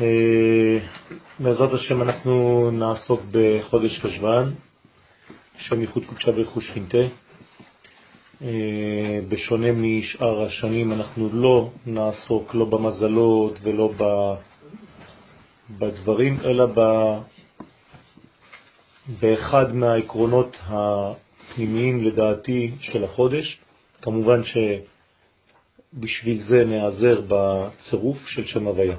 אה, בעזרת השם אנחנו נעסוק בחודש חשבן, שם ייחוד קודשה ורכוש שכינתה. אה, בשונה משאר השנים אנחנו לא נעסוק לא במזלות ולא בדברים, אלא. באחד מהעקרונות הפנימיים לדעתי של החודש. כמובן שבשביל זה נעזר בצירוף של שם הוויה.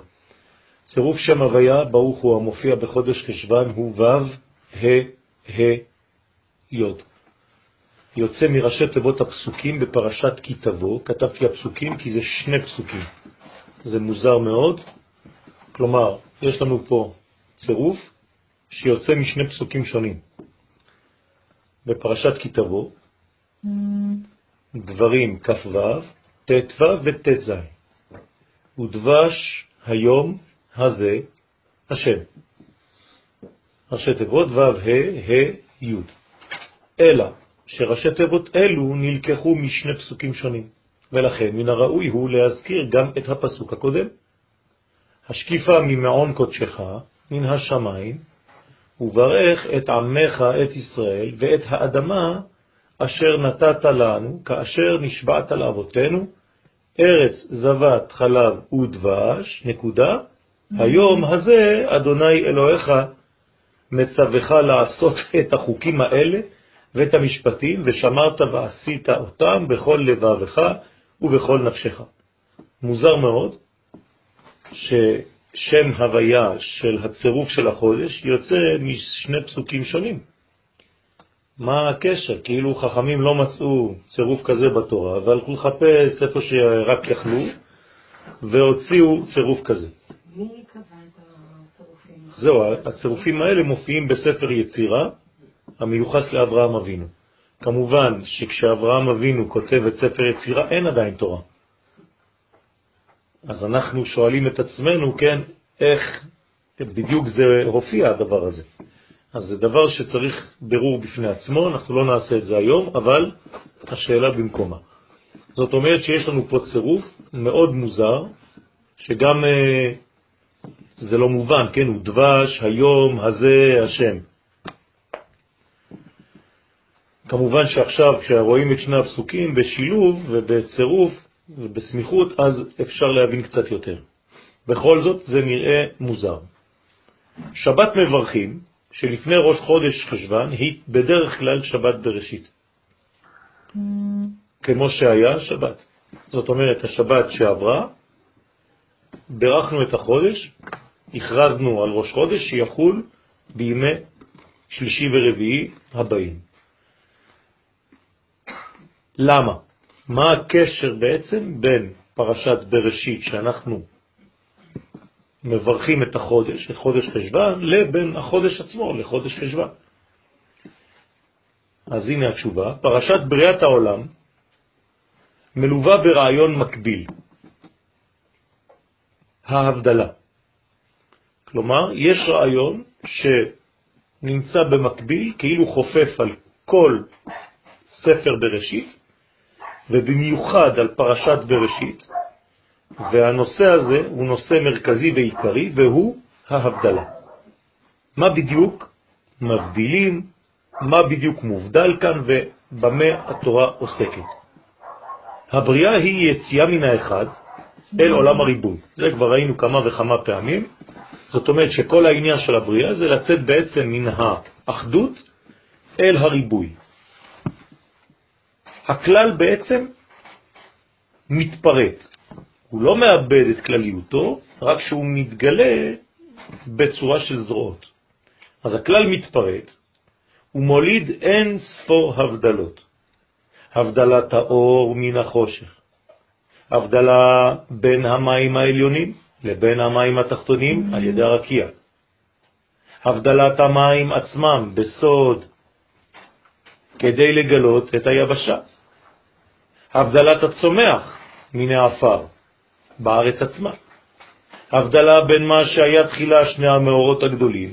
צירוף שם הוויה, ברוך הוא המופיע בחודש חשבן, הוא ו' ה' ה' י'. יוצא מראשי תיבות הפסוקים בפרשת כי תבוא, כתבתי הפסוקים כי זה שני פסוקים. זה מוזר מאוד, כלומר, יש לנו פה צירוף שיוצא משני פסוקים שונים. בפרשת כי תבוא, דברים כ"ו, ט"ו וט"ז, ודבש היום הזה השם. ראשי תיבות ו' ה' ה' י'. אלא שראשי תיבות אלו נלקחו משני פסוקים שונים, ולכן מן הראוי הוא להזכיר גם את הפסוק הקודם. השקיפה ממעון קודשך, מן השמיים, וברך את עמך, את ישראל, ואת האדמה אשר נתת לנו, כאשר נשבעת לאבותינו, ארץ זבת חלב ודבש, נקודה, היום הזה אדוני אלוהיך מצווך לעשות את החוקים האלה ואת המשפטים, ושמרת ועשית אותם בכל לבבך ובכל נפשך. מוזר מאוד ששם הוויה של הצירוף של החודש יוצא משני פסוקים שונים. מה הקשר? כאילו חכמים לא מצאו צירוף כזה בתורה, והלכו לחפש איפה שרק יכלו, והוציאו צירוף כזה. מי קבע את הצירופים? זהו, הצירופים האלה מופיעים בספר יצירה, המיוחס לאברהם אבינו. כמובן שכשאברהם אבינו כותב את ספר יצירה אין עדיין תורה. אז אנחנו שואלים את עצמנו, כן, איך בדיוק זה הופיע הדבר הזה. אז זה דבר שצריך ברור בפני עצמו, אנחנו לא נעשה את זה היום, אבל השאלה במקומה. זאת אומרת שיש לנו פה צירוף מאוד מוזר, שגם אה, זה לא מובן, כן, הוא דבש היום הזה השם. כמובן שעכשיו כשרואים את שני הפסוקים בשילוב ובצירוף ובסמיכות, אז אפשר להבין קצת יותר. בכל זאת זה נראה מוזר. שבת מברכים, שלפני ראש חודש חשבן, היא בדרך כלל שבת בראשית. כמו שהיה שבת. זאת אומרת, השבת שעברה, ברכנו את החודש, הכרזנו על ראש חודש שיחול בימי שלישי ורביעי הבאים. למה? מה הקשר בעצם בין פרשת בראשית שאנחנו מברכים את החודש, את חודש חשבן, לבין החודש עצמו, לחודש חשבן? אז הנה התשובה, פרשת בריאת העולם מלווה ברעיון מקביל, ההבדלה. כלומר, יש רעיון שנמצא במקביל, כאילו חופף על כל ספר בראשית, ובמיוחד על פרשת בראשית, והנושא הזה הוא נושא מרכזי ועיקרי, והוא ההבדלה. מה בדיוק מבדילים, מה בדיוק מובדל כאן ובמה התורה עוסקת. הבריאה היא יציאה מן האחד אל עולם הריבוי. זה כבר ראינו כמה וכמה פעמים. זאת אומרת שכל העניין של הבריאה זה לצאת בעצם מן האחדות אל הריבוי. הכלל בעצם מתפרט. הוא לא מאבד את כלליותו, רק שהוא מתגלה בצורה של זרועות. אז הכלל מתפרט, הוא מוליד אין ספור הבדלות. הבדלת האור מן החושך, הבדלה בין המים העליונים לבין המים התחתונים על ידי הרקיע, הבדלת המים עצמם בסוד כדי לגלות את היבשה, הבדלת הצומח מן האפר בארץ עצמה, הבדלה בין מה שהיה תחילה שני המאורות הגדולים,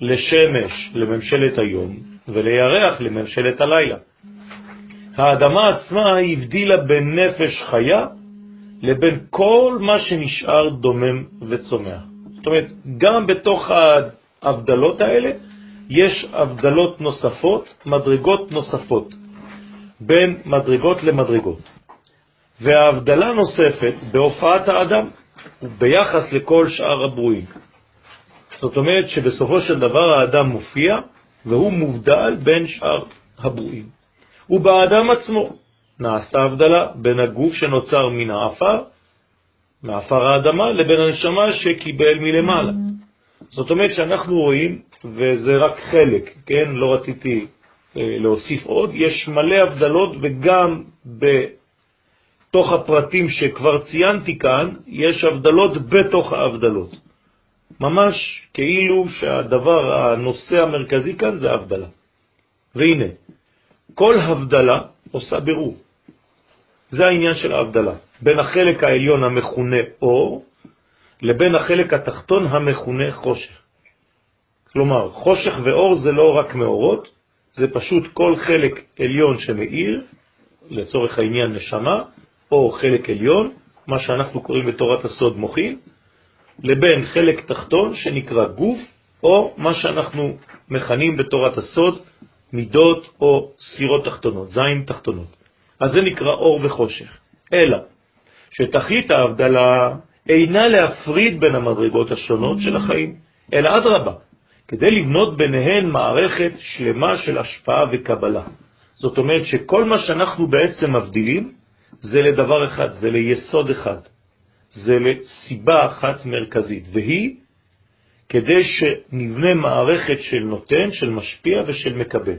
לשמש לממשלת היום ולירח לממשלת הלילה. האדמה עצמה הבדילה בין נפש חיה לבין כל מה שנשאר דומם וצומח. זאת אומרת, גם בתוך ההבדלות האלה יש הבדלות נוספות, מדרגות נוספות, בין מדרגות למדרגות. וההבדלה נוספת בהופעת האדם ביחס לכל שאר הברואים. זאת אומרת שבסופו של דבר האדם מופיע והוא מובדל בין שאר הברואים. ובאדם עצמו נעשתה הבדלה בין הגוף שנוצר מן האפר, מאפר האדמה, לבין הנשמה שקיבל מלמעלה. זאת אומרת שאנחנו רואים, וזה רק חלק, כן? לא רציתי אה, להוסיף עוד, יש מלא הבדלות וגם בתוך הפרטים שכבר ציינתי כאן, יש הבדלות בתוך ההבדלות. ממש כאילו שהדבר, הנושא המרכזי כאן זה הבדלה. והנה, כל הבדלה עושה בירור. זה העניין של ההבדלה, בין החלק העליון המכונה אור לבין החלק התחתון המכונה חושך. כלומר, חושך ואור זה לא רק מאורות, זה פשוט כל חלק עליון שמאיר, לצורך העניין נשמה, או חלק עליון, מה שאנחנו קוראים בתורת הסוד מוחין, לבין חלק תחתון שנקרא גוף, או מה שאנחנו מכנים בתורת הסוד מידות או ספירות תחתונות, זין תחתונות. אז זה נקרא אור וחושך. אלא שתכלית ההבדלה אינה להפריד בין המדרגות השונות של החיים, אלא אדרבה, כדי לבנות ביניהן מערכת שלמה של השפעה וקבלה. זאת אומרת שכל מה שאנחנו בעצם מבדילים זה לדבר אחד, זה ליסוד אחד, זה לסיבה אחת מרכזית, והיא כדי שנבנה מערכת של נותן, של משפיע ושל מקבל.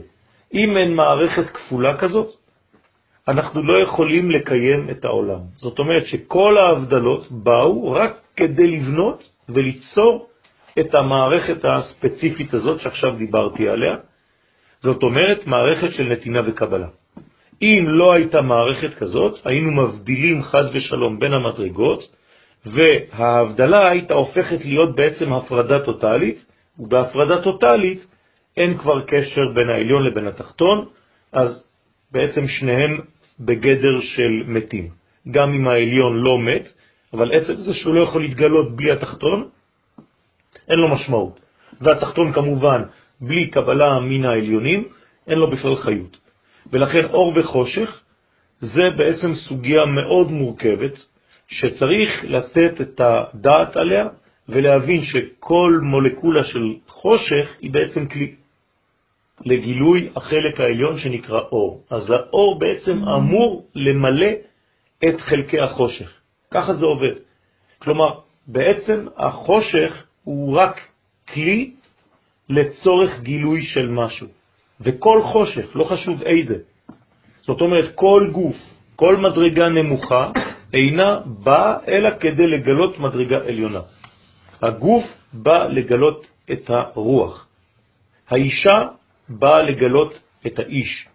אם אין מערכת כפולה כזאת, אנחנו לא יכולים לקיים את העולם. זאת אומרת שכל ההבדלות באו רק כדי לבנות וליצור את המערכת הספציפית הזאת שעכשיו דיברתי עליה. זאת אומרת מערכת של נתינה וקבלה. אם לא הייתה מערכת כזאת, היינו מבדילים חז ושלום בין המדרגות, וההבדלה הייתה הופכת להיות בעצם הפרדה טוטלית, ובהפרדה טוטלית אין כבר קשר בין העליון לבין התחתון, אז בעצם שניהם בגדר של מתים. גם אם העליון לא מת, אבל עצם זה שהוא לא יכול להתגלות בלי התחתון, אין לו משמעות. והתחתון כמובן, בלי קבלה מן העליונים, אין לו בכלל חיות. ולכן אור וחושך זה בעצם סוגיה מאוד מורכבת, שצריך לתת את הדעת עליה ולהבין שכל מולקולה של חושך היא בעצם כלי לגילוי החלק העליון שנקרא אור. אז האור בעצם אמור למלא את חלקי החושך. ככה זה עובד. כלומר, בעצם החושך הוא רק כלי לצורך גילוי של משהו. וכל חושך, לא חשוב איזה. זאת אומרת, כל גוף, כל מדרגה נמוכה, אינה באה אלא כדי לגלות מדרגה עליונה. הגוף בא לגלות את הרוח. האישה באה לגלות את האיש.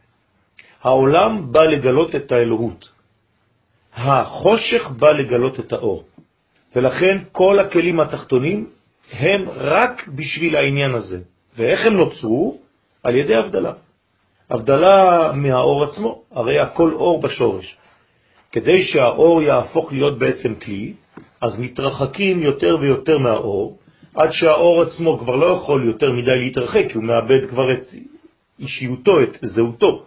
העולם בא לגלות את האלוהות. החושך בא לגלות את האור. ולכן כל הכלים התחתונים הם רק בשביל העניין הזה. ואיך הם נוצרו? על ידי הבדלה. הבדלה מהאור עצמו, הרי הכל אור בשורש. כדי שהאור יהפוך להיות בעצם כלי, אז מתרחקים יותר ויותר מהאור, עד שהאור עצמו כבר לא יכול יותר מדי להתרחק, כי הוא מאבד כבר את אישיותו, את זהותו.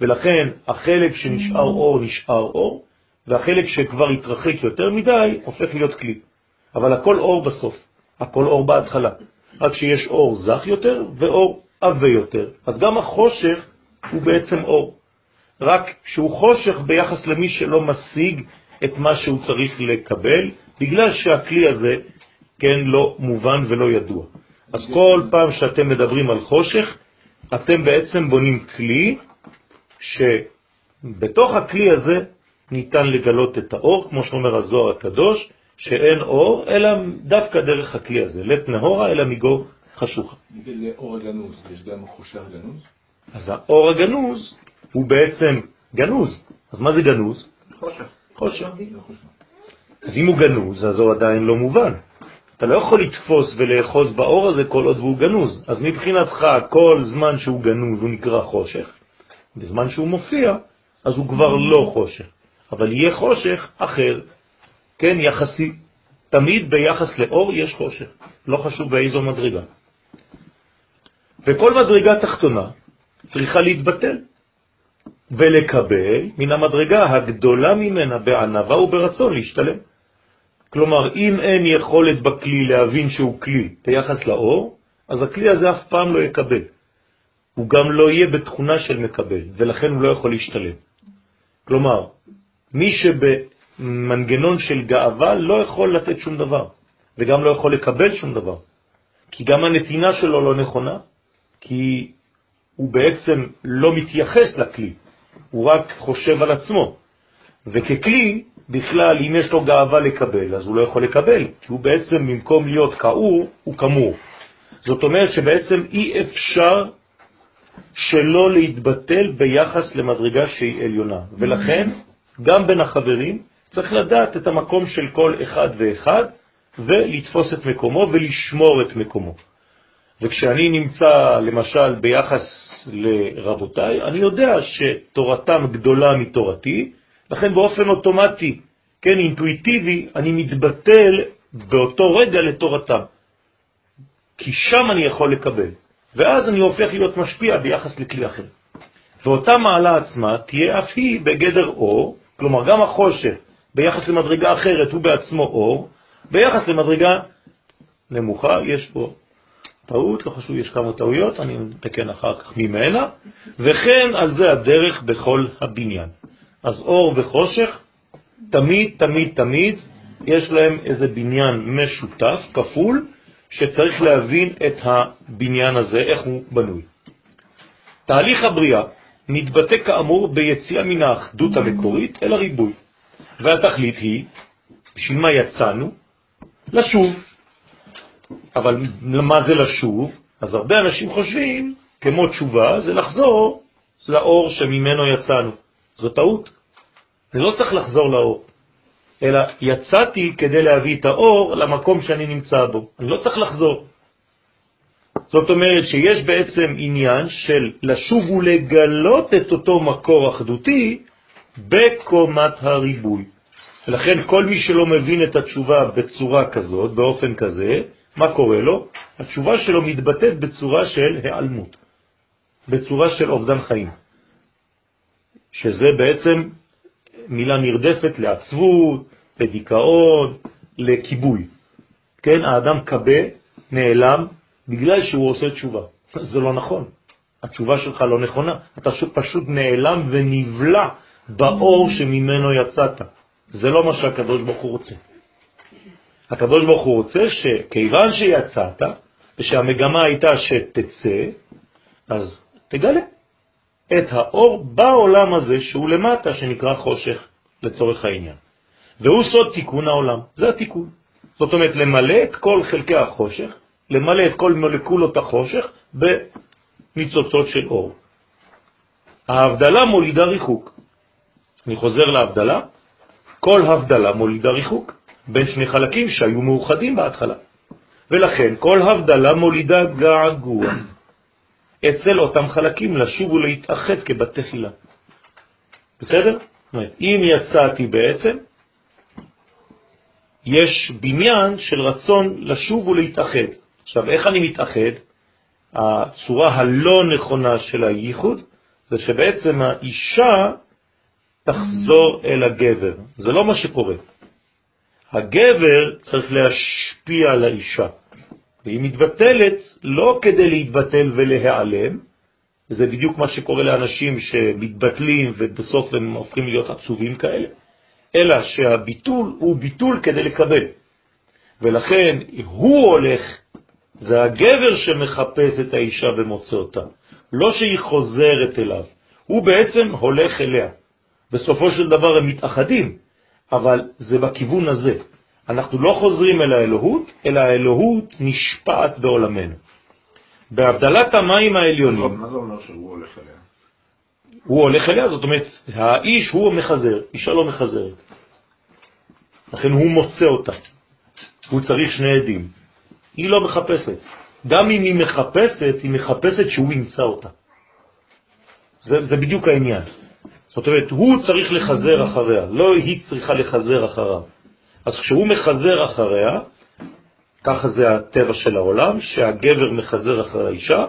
ולכן החלק שנשאר אור נשאר אור, והחלק שכבר התרחק יותר מדי הופך להיות כלי. אבל הכל אור בסוף, הכל אור בהתחלה. רק שיש אור זך יותר ואור עבה יותר. אז גם החושך הוא בעצם אור. רק שהוא חושך ביחס למי שלא משיג את מה שהוא צריך לקבל, בגלל שהכלי הזה, כן, לא מובן ולא ידוע. אז כל פעם שאתם מדברים על חושך, אתם בעצם בונים כלי שבתוך הכלי הזה ניתן לגלות את האור, כמו שאומר הזוהר הקדוש, שאין אור, אלא דווקא דרך הכלי הזה. לית נהורה, אלא מגו חשוכה. לאור הגנוז, יש גם חושך גנוז? אז האור הגנוז הוא בעצם גנוז. אז מה זה גנוז? חושך. חושך. אז אם הוא גנוז, אז הוא עדיין לא מובן. אתה לא יכול לתפוס ולאחוז באור הזה כל עוד הוא גנוז. אז מבחינתך, כל זמן שהוא גנוז הוא נקרא חושך, בזמן שהוא מופיע, אז הוא כבר לא חושך, אבל יהיה חושך אחר, כן, יחסי. תמיד ביחס לאור יש חושך, לא חשוב באיזו מדרגה. וכל מדרגה תחתונה צריכה להתבטל ולקבל מן המדרגה הגדולה ממנה בענבה וברצון להשתלם. כלומר, אם אין יכולת בכלי להבין שהוא כלי ביחס לאור, אז הכלי הזה אף פעם לא יקבל. הוא גם לא יהיה בתכונה של מקבל, ולכן הוא לא יכול להשתלם. כלומר, מי שבמנגנון של גאווה לא יכול לתת שום דבר, וגם לא יכול לקבל שום דבר, כי גם הנתינה שלו לא נכונה, כי הוא בעצם לא מתייחס לכלי, הוא רק חושב על עצמו. וככלי, בכלל, אם יש לו גאווה לקבל, אז הוא לא יכול לקבל, כי הוא בעצם, במקום להיות כאור, הוא כמור. זאת אומרת שבעצם אי אפשר שלא להתבטל ביחס למדרגה שהיא עליונה. ולכן, גם בין החברים, צריך לדעת את המקום של כל אחד ואחד, ולתפוס את מקומו ולשמור את מקומו. וכשאני נמצא, למשל, ביחס לרבותיי, אני יודע שתורתם גדולה מתורתי, לכן באופן אוטומטי, כן, אינטואיטיבי, אני מתבטל באותו רגע לתורתם. כי שם אני יכול לקבל. ואז אני הופך להיות משפיע ביחס לכלי אחר. ואותה מעלה עצמה תהיה אף היא בגדר אור, כלומר גם החושך ביחס למדרגה אחרת הוא בעצמו אור, ביחס למדרגה נמוכה יש פה טעות, לא חשוב, יש כמה טעויות, אני מתקן אחר כך ממנה, וכן על זה הדרך בכל הבניין. אז אור וחושך, תמיד, תמיד, תמיד, יש להם איזה בניין משותף, כפול, שצריך להבין את הבניין הזה, איך הוא בנוי. תהליך הבריאה מתבטא כאמור ביציאה מן האחדות המקורית אל הריבוי, והתכלית היא, בשביל מה יצאנו? לשוב. אבל מה זה לשוב? אז הרבה אנשים חושבים, כמו תשובה, זה לחזור לאור שממנו יצאנו. זו טעות. אני לא צריך לחזור לאור. אלא יצאתי כדי להביא את האור למקום שאני נמצא בו. אני לא צריך לחזור. זאת אומרת שיש בעצם עניין של לשוב ולגלות את אותו מקור אחדותי בקומת הריבוי. ולכן כל מי שלא מבין את התשובה בצורה כזאת, באופן כזה, מה קורה לו? התשובה שלו מתבטאת בצורה של העלמות, בצורה של אובדן חיים, שזה בעצם מילה נרדפת לעצבות, לדיכאון, לכיבוי. כן, האדם קבה, נעלם, בגלל שהוא עושה תשובה. זה לא נכון. התשובה שלך לא נכונה. אתה פשוט נעלם ונבלע באור שממנו יצאת. זה לא מה שהקדוש ברוך הוא רוצה. הקדוש ברוך הוא רוצה שכיוון שיצאת, ושהמגמה הייתה שתצא, אז תגלה את האור בעולם הזה שהוא למטה, שנקרא חושך לצורך העניין. והוא סוד תיקון העולם, זה התיקון. זאת אומרת, למלא את כל חלקי החושך, למלא את כל מולקולות החושך בניצוצות של אור. ההבדלה מולידה ריחוק. אני חוזר להבדלה, כל הבדלה מולידה ריחוק בין שני חלקים שהיו מאוחדים בהתחלה. ולכן כל הבדלה מולידה געגוע אצל אותם חלקים לשוב ולהתאחד כבתי חילה. בסדר? אם יצאתי בעצם, יש בניין של רצון לשוב ולהתאחד. עכשיו, איך אני מתאחד? הצורה הלא נכונה של הייחוד זה שבעצם האישה תחזור אל הגבר. זה לא מה שקורה. הגבר צריך להשפיע על האישה, והיא מתבטלת לא כדי להתבטל ולהיעלם, זה בדיוק מה שקורה לאנשים שמתבטלים ובסוף הם הופכים להיות עצובים כאלה, אלא שהביטול הוא ביטול כדי לקבל. ולכן הוא הולך, זה הגבר שמחפש את האישה ומוצא אותה, לא שהיא חוזרת אליו, הוא בעצם הולך אליה. בסופו של דבר הם מתאחדים, אבל זה בכיוון הזה. אנחנו לא חוזרים אל האלוהות, אלא האלוהות נשפעת בעולמנו. בהבדלת המים העליונים... מה זה אומר שהוא הולך אליה? הוא הולך אליה, זאת אומרת, האיש הוא המחזר, אישה לא מחזרת. לכן הוא מוצא אותה. הוא צריך שני עדים. היא לא מחפשת. גם אם היא מחפשת, היא מחפשת שהוא ימצא אותה. זה, זה בדיוק העניין. זאת אומרת, הוא צריך לחזר אחריה, לא היא צריכה לחזר אחריו. אז כשהוא מחזר אחריה, ככה זה הטבע של העולם, שהגבר מחזר אחרי האישה,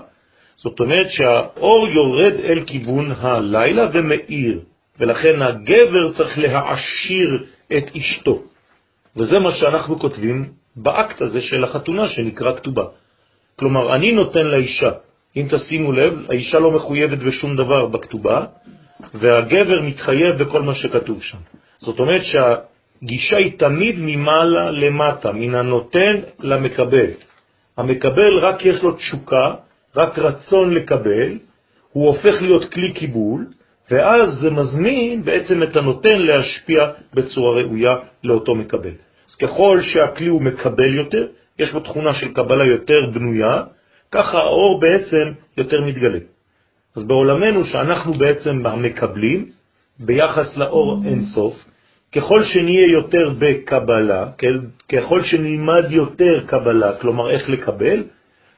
זאת אומרת שהאור יורד אל כיוון הלילה ומאיר, ולכן הגבר צריך להעשיר את אשתו. וזה מה שאנחנו כותבים באקט הזה של החתונה שנקרא כתובה. כלומר, אני נותן לאישה, אם תשימו לב, האישה לא מחויבת בשום דבר בכתובה, והגבר מתחייב בכל מה שכתוב שם. זאת אומרת שהגישה היא תמיד ממעלה למטה, מן הנותן למקבל. המקבל רק יש לו תשוקה, רק רצון לקבל, הוא הופך להיות כלי קיבול, ואז זה מזמין בעצם את הנותן להשפיע בצורה ראויה לאותו מקבל. אז ככל שהכלי הוא מקבל יותר, יש בו תכונה של קבלה יותר בנויה, ככה האור בעצם יותר מתגלה. אז בעולמנו שאנחנו בעצם המקבלים, ביחס לאור אינסוף, ככל שנהיה יותר בקבלה, ככל שנלמד יותר קבלה, כלומר איך לקבל,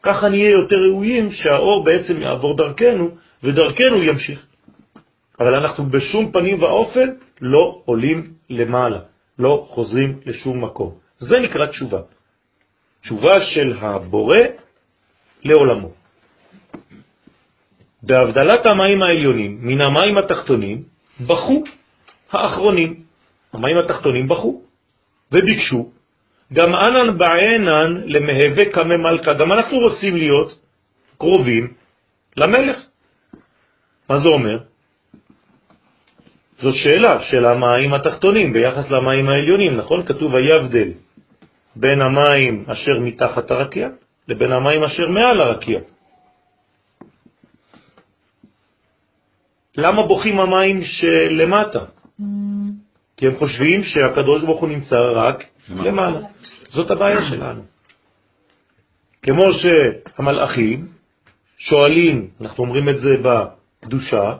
ככה נהיה יותר ראויים שהאור בעצם יעבור דרכנו, ודרכנו ימשיך. אבל אנחנו בשום פנים ואופן לא עולים למעלה, לא חוזרים לשום מקום. זה נקרא תשובה. תשובה של הבורא לעולמו. בהבדלת המים העליונים מן המים התחתונים, בכו האחרונים. המים התחתונים בכו וביקשו, גם אנן בעינן למהווה קמא מלכה, גם אנחנו רוצים להיות קרובים למלך. מה זה אומר? זו שאלה של המים התחתונים ביחס למים העליונים, נכון? כתוב היבדל בין המים אשר מתחת הרקיע לבין המים אשר מעל הרקיע. למה בוכים המים שלמטה? כי הם חושבים שהקדוש ברוך הוא נמצא רק למעלה. זאת הבעיה שלנו. כמו שהמלאכים שואלים, אנחנו אומרים את זה בקדושה,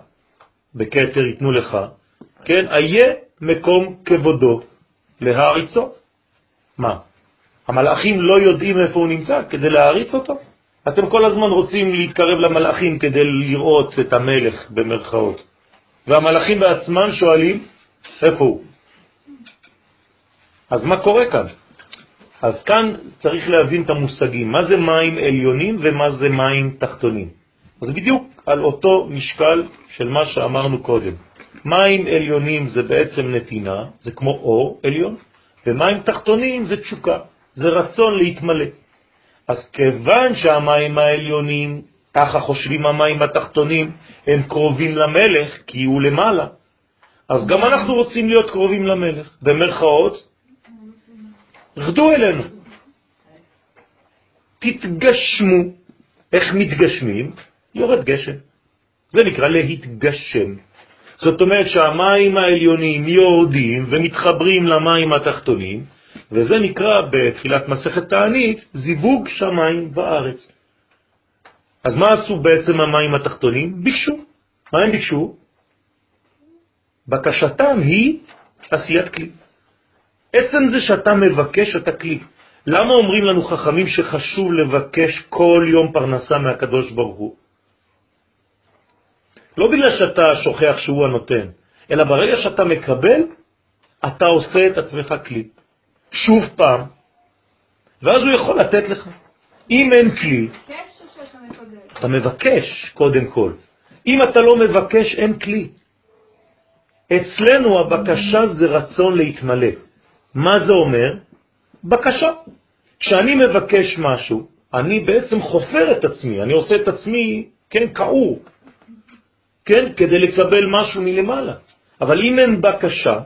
בכתר ייתנו לך, כן, איה מקום כבודו להעריצו. מה? המלאכים לא יודעים איפה הוא נמצא כדי להעריץ אותו? אתם כל הזמן רוצים להתקרב למלאכים כדי לראות את המלך במרכאות. והמלאכים בעצמם שואלים, איפה הוא? אז מה קורה כאן? אז כאן צריך להבין את המושגים, מה זה מים עליונים ומה זה מים תחתונים. אז בדיוק על אותו משקל של מה שאמרנו קודם. מים עליונים זה בעצם נתינה, זה כמו אור עליון, ומים תחתונים זה תשוקה, זה רצון להתמלא. אז כיוון שהמים העליונים, ככה חושבים המים התחתונים, הם קרובים למלך כי הוא למעלה, אז גם אנחנו רוצים להיות קרובים למלך. במרכאות, רדו אלינו. תתגשמו. איך מתגשמים? יורד גשם. זה נקרא להתגשם. זאת אומרת שהמים העליונים יורדים ומתחברים למים התחתונים, וזה נקרא בתחילת מסכת תענית זיווג שמיים וארץ. אז מה עשו בעצם המים התחתונים? ביקשו. מה הם ביקשו? בקשתם היא עשיית כלי. עצם זה שאתה מבקש אתה כלי. למה אומרים לנו חכמים שחשוב לבקש כל יום פרנסה מהקדוש ברוך הוא? לא בגלל שאתה שוכח שהוא הנותן, אלא ברגע שאתה מקבל, אתה עושה את עצמך כלי. שוב פעם, ואז הוא יכול לתת לך. אם אין כלי, אתה מבקש קודם כל. אם אתה לא מבקש, אין כלי. אצלנו הבקשה זה רצון להתמלא. מה זה אומר? בקשה. כשאני מבקש משהו, אני בעצם חופר את עצמי, אני עושה את עצמי, כן, קעור, כן, כדי לקבל משהו מלמעלה. אבל אם אין בקשה,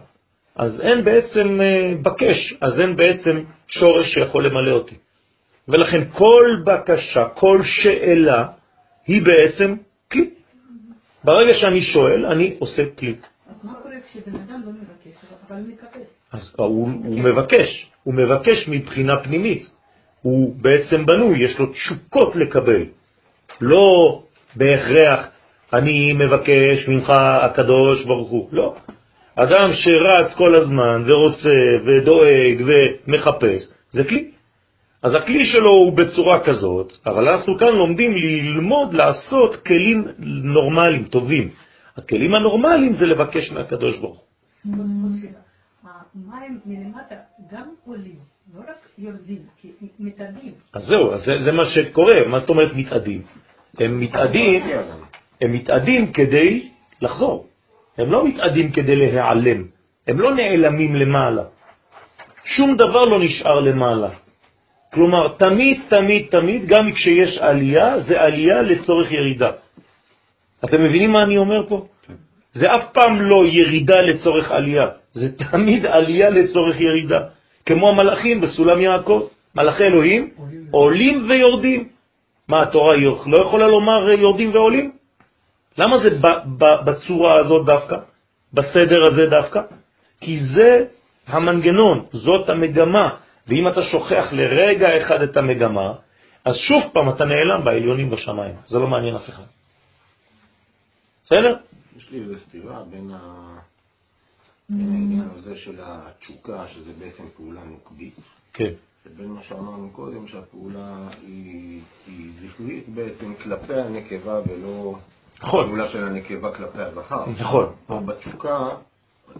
אז אין בעצם אה, בקש, אז אין בעצם שורש שיכול למלא אותי. ולכן כל בקשה, כל שאלה, היא בעצם כלי. ברגע שאני שואל, אני עושה כלי. אז מה קורה כשבן אדם לא מבקש, אבל מקבל? אז הוא, הוא מבקש, הוא מבקש מבחינה פנימית. הוא בעצם בנוי, יש לו תשוקות לקבל. לא בהכרח, אני מבקש ממך הקדוש ברוך הוא. לא. אדם שרץ כל הזמן ורוצה ודואג ומחפש, זה כלי. אז הכלי שלו הוא בצורה כזאת, אבל אנחנו כאן לומדים ללמוד לעשות כלים נורמליים, טובים. הכלים הנורמליים זה לבקש מהקדוש ברוך הוא. המים מלמטה גם עולים, לא רק יורדים, כי מתאדים. אז זהו, אז זה, זה מה שקורה. מה זאת אומרת מתאדים? הם מתאדים, הם מתאדים כדי לחזור. הם לא מתאדים כדי להיעלם. הם לא נעלמים למעלה. שום דבר לא נשאר למעלה. כלומר, תמיד, תמיד, תמיד, גם כשיש עלייה, זה עלייה לצורך ירידה. אתם מבינים מה אני אומר פה? זה אף פעם לא ירידה לצורך עלייה, זה תמיד עלייה לצורך ירידה. כמו המלאכים בסולם יעקב, מלאכי אלוהים עולים ויורדים. מה, התורה לא יכולה לומר יורדים ועולים? למה זה בצורה הזאת דווקא? בסדר הזה דווקא? כי זה המנגנון, זאת המגמה. ואם אתה שוכח לרגע אחד את המגמה, אז שוב פעם אתה נעלם בעליונים בשמיים. זה לא מעניין אף אחד. בסדר? יש לי איזו סתירה בין ה- בין העניין הזה של התשוקה, שזה בעצם פעולה נוקבית, כן. לבין מה שאמרנו קודם, שהפעולה היא היא זכרית בעצם כלפי הנקבה ולא נכון. פעולה של הנקבה כלפי הזכר. נכון. אבל בתשוקה,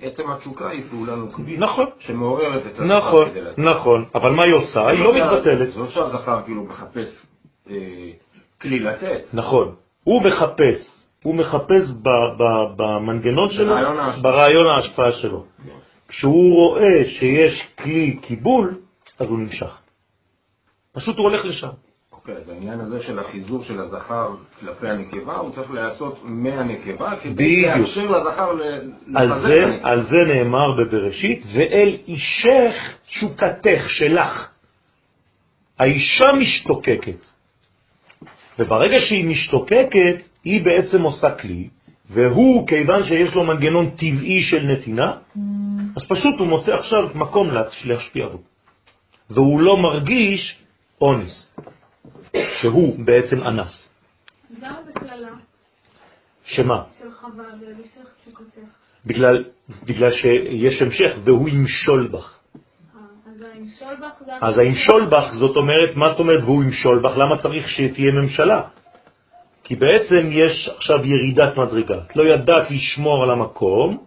עצם התשוקה היא פעולה נוקבית. נכון. שמעוררת את הזכר נכון, כדי לצאת. נכון. אבל מה היא עושה? היא לא מתבטלת. זה לא שהזכר כאילו מחפש אה, כלי לתת. נכון. הוא מחפש. הוא מחפש במנגנון שלו. ברעיון ההשפעה שלו. כשהוא רואה שיש כלי קיבול, אז הוא נמשך. פשוט הוא הולך לשם. אז העניין הזה של החיזור של הזכר כלפי הנקבה, הוא צריך להיעשות מהנקבה, כדי. לאפשר לזכר ל- על לחזר זה, את. על זה נאמר בבראשית, ואל אישך תשוקתך שלך. האישה משתוקקת. וברגע שהיא משתוקקת, היא בעצם עושה כלי, והוא, כיוון שיש לו מנגנון טבעי של נתינה, אז פשוט הוא מוצא עכשיו מקום להש- להשפיע בו. והוא לא מרגיש אונס, שהוא בעצם אנס. למה בקללה שמה? של חווה? בגלל, בגלל שיש המשך, והוא ימשול בך. אה. אז הימשול בך, זאת אומרת, מה זאת אומרת והוא ימשול בך? למה צריך שתהיה ממשלה? כי בעצם יש עכשיו ירידת מדרגה. את לא ידעת לשמור על המקום,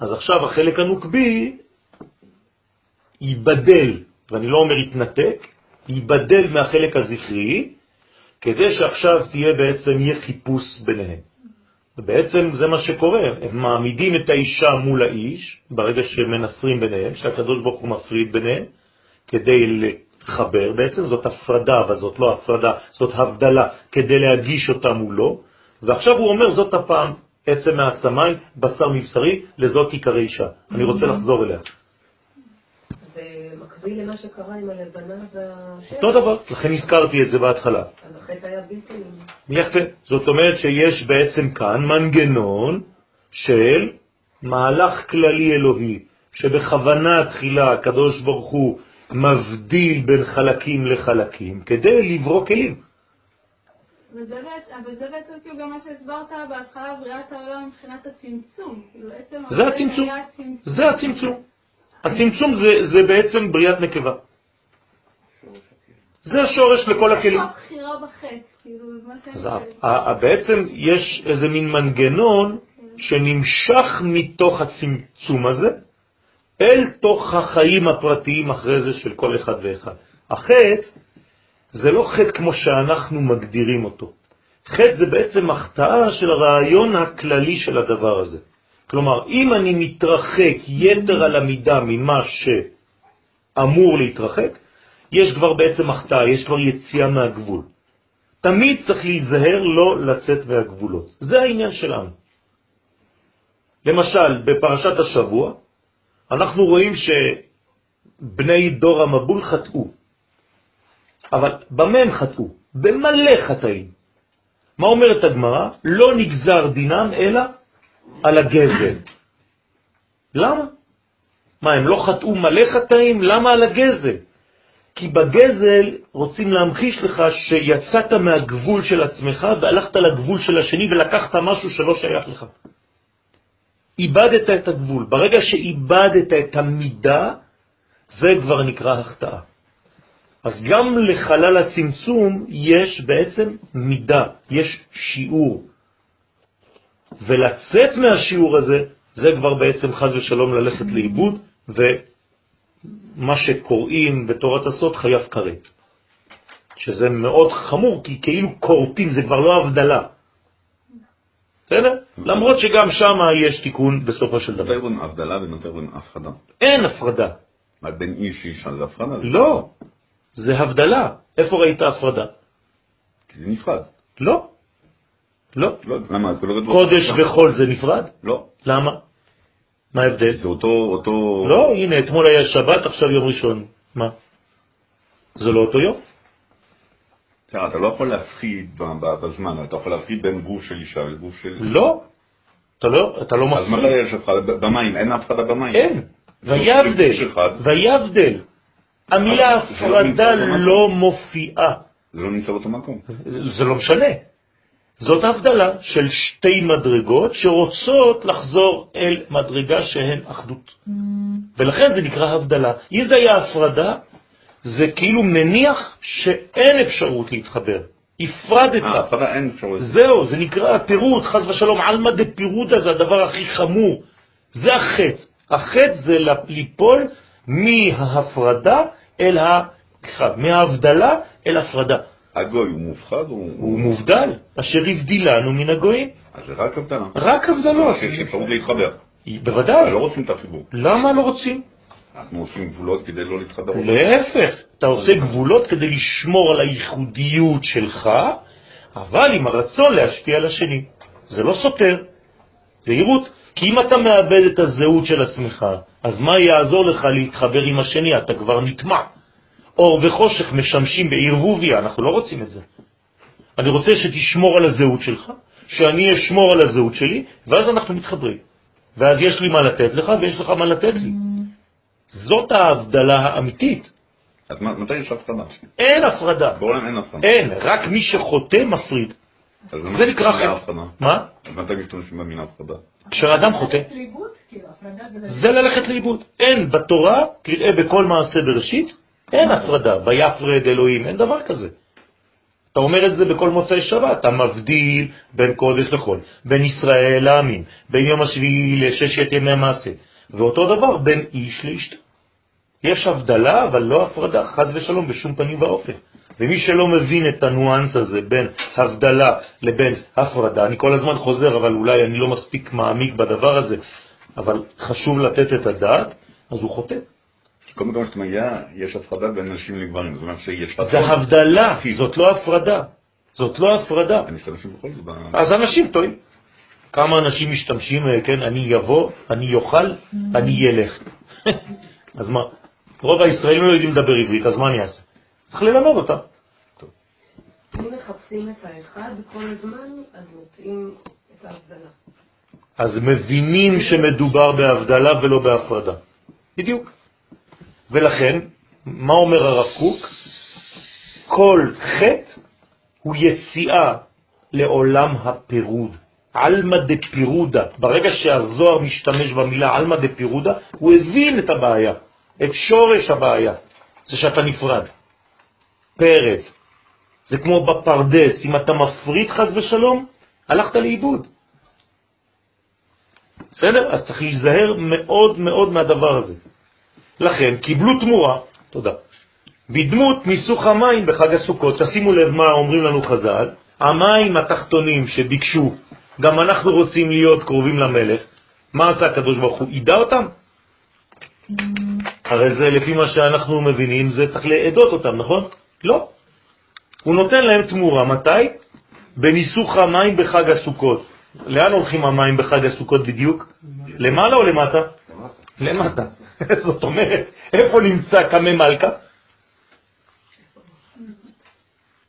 אז עכשיו החלק הנוקבי ייבדל, ואני לא אומר יתנתק, ייבדל מהחלק הזכרי, כדי שעכשיו תהיה בעצם, יהיה חיפוש ביניהם. ובעצם זה מה שקורה, הם מעמידים את האישה מול האיש, ברגע שמנסרים ביניהם, שהקדוש ברוך הוא מפריד ביניהם, כדי לחבר בעצם, זאת הפרדה, אבל זאת לא הפרדה, זאת הבדלה, כדי להגיש אותה מולו, ועכשיו הוא אומר, זאת הפעם, עצם מהעצמיים, בשר מבשרי, לזאת תיקרא אישה. אני רוצה לחזור אליה. זה מקביל למה שקרה עם הלבנה והשם. אותו דבר, לכן הזכרתי את זה בהתחלה. אז החטא היה בלתי... יפה. זאת אומרת שיש בעצם כאן מנגנון של מהלך כללי אלוהי, שבכוונה תחילה הקדוש ברוך הוא מבדיל בין חלקים לחלקים, כדי לברוא כלים. וזה בעצם- אבל זה בעצם כאילו גם מה שהסברת בהתחלה בריאת העולם מבחינת הצמצום. כאילו עצם זה הצמצום. זה הצמצום. הצמצום זה, זה בעצם בריאת נקבה. זה השורש לכל הכלים. כאילו, בעצם יש איזה מין מנגנון שנמשך מתוך הצמצום הזה אל תוך החיים הפרטיים אחרי זה של כל אחד ואחד. החטא זה לא חטא כמו שאנחנו מגדירים אותו. חטא זה בעצם החטאה של הרעיון הכללי של הדבר הזה. כלומר, אם אני מתרחק יתר על המידה ממה שאמור להתרחק, יש כבר בעצם החטאה, יש כבר יציאה מהגבול. תמיד צריך להיזהר לא לצאת מהגבולות. זה העניין שלנו. למשל, בפרשת השבוע, אנחנו רואים שבני דור המבול חטאו. אבל במה הם חטאו? במלא חטאים. מה אומרת הגמרא? לא נגזר דינם אלא על הגזל. למה? מה, הם לא חטאו מלא חטאים? למה על הגזל? כי בגזל רוצים להמחיש לך שיצאת מהגבול של עצמך והלכת לגבול של השני ולקחת משהו שלא שייך לך. איבדת את הגבול. ברגע שאיבדת את המידה, זה כבר נקרא החטאה. אז גם לחלל הצמצום יש בעצם מידה, יש שיעור. ולצאת מהשיעור הזה, זה כבר בעצם חז ושלום ללכת לאיבוד, ומה שקוראים בתורת הסוד חייב כרת. שזה מאוד חמור, כי כאילו קורטים, זה כבר לא הבדלה. בסדר? למרות שגם שם יש תיקון בסופו של דבר. אומרים הבדלה ומתי אומרים הפחדה? אין הפרדה. מה, בין איש לאישה זה הפחדה? לא, זה הבדלה. איפה ראית הפרדה? כי זה נפרד. לא. לא. לא, למה? לא קודש וחול זה נפרד? לא. למה? מה ההבדל? זה אותו, אותו... לא, הנה, אתמול היה שבת, עכשיו יום ראשון. מה? זה לא אותו יום? תראה, אתה לא יכול להפחיד בזמן, אתה יכול להפחיד בין גוף של אישה לגוף של... לא. אתה לא, אתה לא אז מתי מפריד. יש הפחדה? ב- במים, אין הפחדה במים. אין. ויבדל. אחד. ויבדל. המילה לא הפרדה. לא מופיעה. זה לא נמצא באותו מקום. זה לא משנה. זאת הבדלה של שתי מדרגות שרוצות לחזור אל מדרגה שהן אחדות. ולכן זה נקרא הבדלה. אם זה היה הפרדה, זה כאילו מניח שאין אפשרות להתחבר. הפרדת. אה, הפחדה אין אפשרות. זהו, זה נקרא פירוד, חז ושלום, עלמא דפירודה זה הדבר הכי חמור. זה החטא. החטא זה ליפול מההפרדה אל ה... סליחה, מההבדלה אל הפרדה. הגוי הוא מופחד? הוא הוא מובדל, אשר הבדילנו מן הגויים. אז זה רק הבדלה. רק הבדלות. יש אפשרות להתחבר. בוודאי. לא רוצים את החיבור. למה לא רוצים? אנחנו עושים גבולות כדי לא להתחבר. להפך, אתה עושה גבולות כדי לשמור על הייחודיות שלך, אבל עם הרצון להשפיע על השני. זה לא סותר, זה עירות. כי אם אתה מאבד את הזהות של עצמך, אז מה יעזור לך להתחבר עם השני? אתה כבר נטמע. אור וחושך משמשים בערבוביה, אנחנו לא רוצים את זה. אני רוצה שתשמור על הזהות שלך, שאני אשמור על הזהות שלי, ואז אנחנו מתחברים. ואז יש לי מה לתת לך ויש לך מה לתת לי. זאת ההבדלה האמיתית. אז מתי יש הפחדה? אין הפרדה. בעולם אין הפחדה. אין, רק מי שחוטא מפריד. אז זה נקרא חטא. מה? אז מתי משתמשים במילה הפחדה? כשאדם חוטא. כאילו, הפרדה זה... זה ללכת לאיבוד. אין בתורה, תראה בכל מעשה בראשית, אין הפרדה. ויפרד אלוהים, אין דבר כזה. אתה אומר את זה בכל מוצאי שבת, אתה מבדיל בין קודש לחול, בין ישראל לעמים, בין יום השביעי לששת ימי המעשה, ואותו דבר בין איש לאשתו. יש הבדלה, אבל לא הפרדה, חז ושלום, בשום פנים ואופן. ומי שלא מבין את הניואנס הזה בין הבדלה לבין הפרדה, אני כל הזמן חוזר, אבל אולי אני לא מספיק מעמיק בדבר הזה, אבל חשוב לתת את הדעת, אז הוא חוטא. כל מקום שאתה מגיע, יש הפרדה בין נשים לגברים. זאת אומרת שיש זה הבדלה, זאת לא הפרדה. זאת לא הפרדה. אני משתמשים בכל זאת. ב- אז אנשים טועים. כמה אנשים משתמשים, אה, כן, אני יבוא, אני יאכל, אני ילך. אז מה? רוב הישראלים לא יודעים לדבר עברית, אז מה אני אעשה? צריך ללמד אותם. אם מחפשים את האחד כל הזמן, אז מוצאים את ההבדלה. אז מבינים שמדובר בהבדלה ולא בהפרדה. בדיוק. ולכן, מה אומר הרב קוק? כל חטא הוא יציאה לעולם הפירוד. עלמא דפירודה. ברגע שהזוהר משתמש במילה עלמא דפירודה, הוא הבין את הבעיה, את שורש הבעיה. זה שאתה נפרד. פרץ. זה כמו בפרדס, אם אתה מפריד חז ושלום, הלכת לאיבוד. בסדר? אז צריך להיזהר מאוד מאוד מהדבר הזה. לכן קיבלו תמורה, תודה, בדמות מיסוך המים בחג הסוכות. תשימו לב מה אומרים לנו חז"ל, המים התחתונים שביקשו, גם אנחנו רוצים להיות קרובים למלך, מה עשה הקדוש ברוך הוא? ידע אותם? הרי זה לפי מה שאנחנו מבינים, זה צריך לעדות אותם, נכון? לא. הוא נותן להם תמורה, מתי? בניסוך המים בחג הסוכות. לאן הולכים המים בחג הסוכות בדיוק? למעלה או למטה? למטה. זאת אומרת, איפה נמצא קמא מלכה?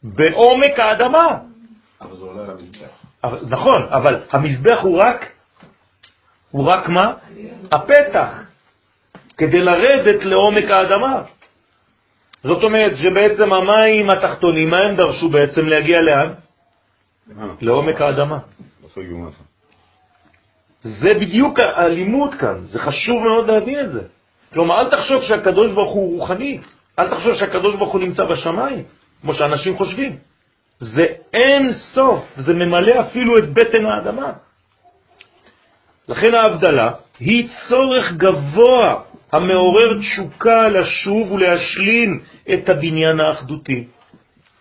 בעומק האדמה. אבל זה עולה למזבח. נכון, אבל המזבח הוא רק, הוא רק מה? הפתח, כדי לרדת לעומק האדמה. זאת אומרת שבעצם המים התחתונים, מה הם דרשו בעצם להגיע לאן? לעומק האדמה. זה בדיוק הלימוד כאן, זה חשוב מאוד להבין את זה. כלומר, אל תחשוב שהקדוש ברוך הוא רוחני, אל תחשוב שהקדוש ברוך הוא נמצא בשמיים, כמו שאנשים חושבים. זה אין סוף, זה ממלא אפילו את בטן האדמה. לכן ההבדלה היא צורך גבוה המעורר תשוקה לשוב ולהשלים את הבניין האחדותי.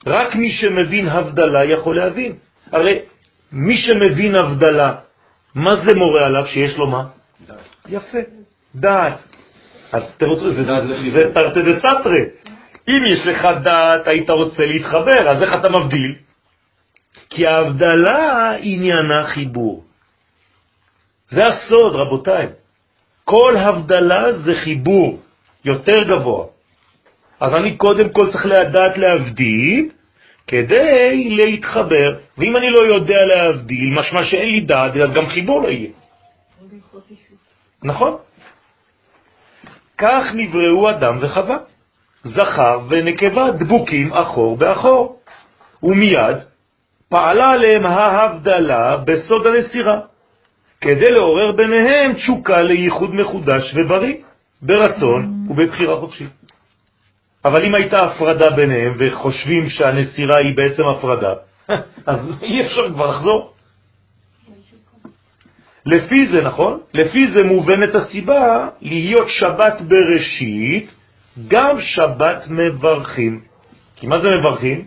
רק מי שמבין הבדלה יכול להבין. הרי מי שמבין הבדלה, מה זה מורה עליו שיש לו מה? דעת. יפה, דעת. אז זה תרתי דה סתרי. אם יש לך דעת, היית רוצה להתחבר, אז איך אתה מבדיל? כי ההבדלה עניינה חיבור. זה הסוד, רבותיי. כל הבדלה זה חיבור יותר גבוה. אז אני קודם כל צריך לדעת להבדיל כדי להתחבר, ואם אני לא יודע להבדיל, משמע שאין לי דעת, אז גם חיבור לא יהיה. נכון? כך נבראו אדם וחווה, זכר ונקבה דבוקים אחור באחור, ומיד פעלה עליהם ההבדלה בסוד הנסירה, כדי לעורר ביניהם תשוקה לייחוד מחודש ובריא, ברצון ובבחירה חופשית. אבל אם הייתה הפרדה ביניהם וחושבים שהנסירה היא בעצם הפרדה, אז אי אפשר כבר לחזור. לפי זה, נכון? לפי זה מובנת הסיבה להיות שבת בראשית, גם שבת מברכים. כי מה זה מברכים?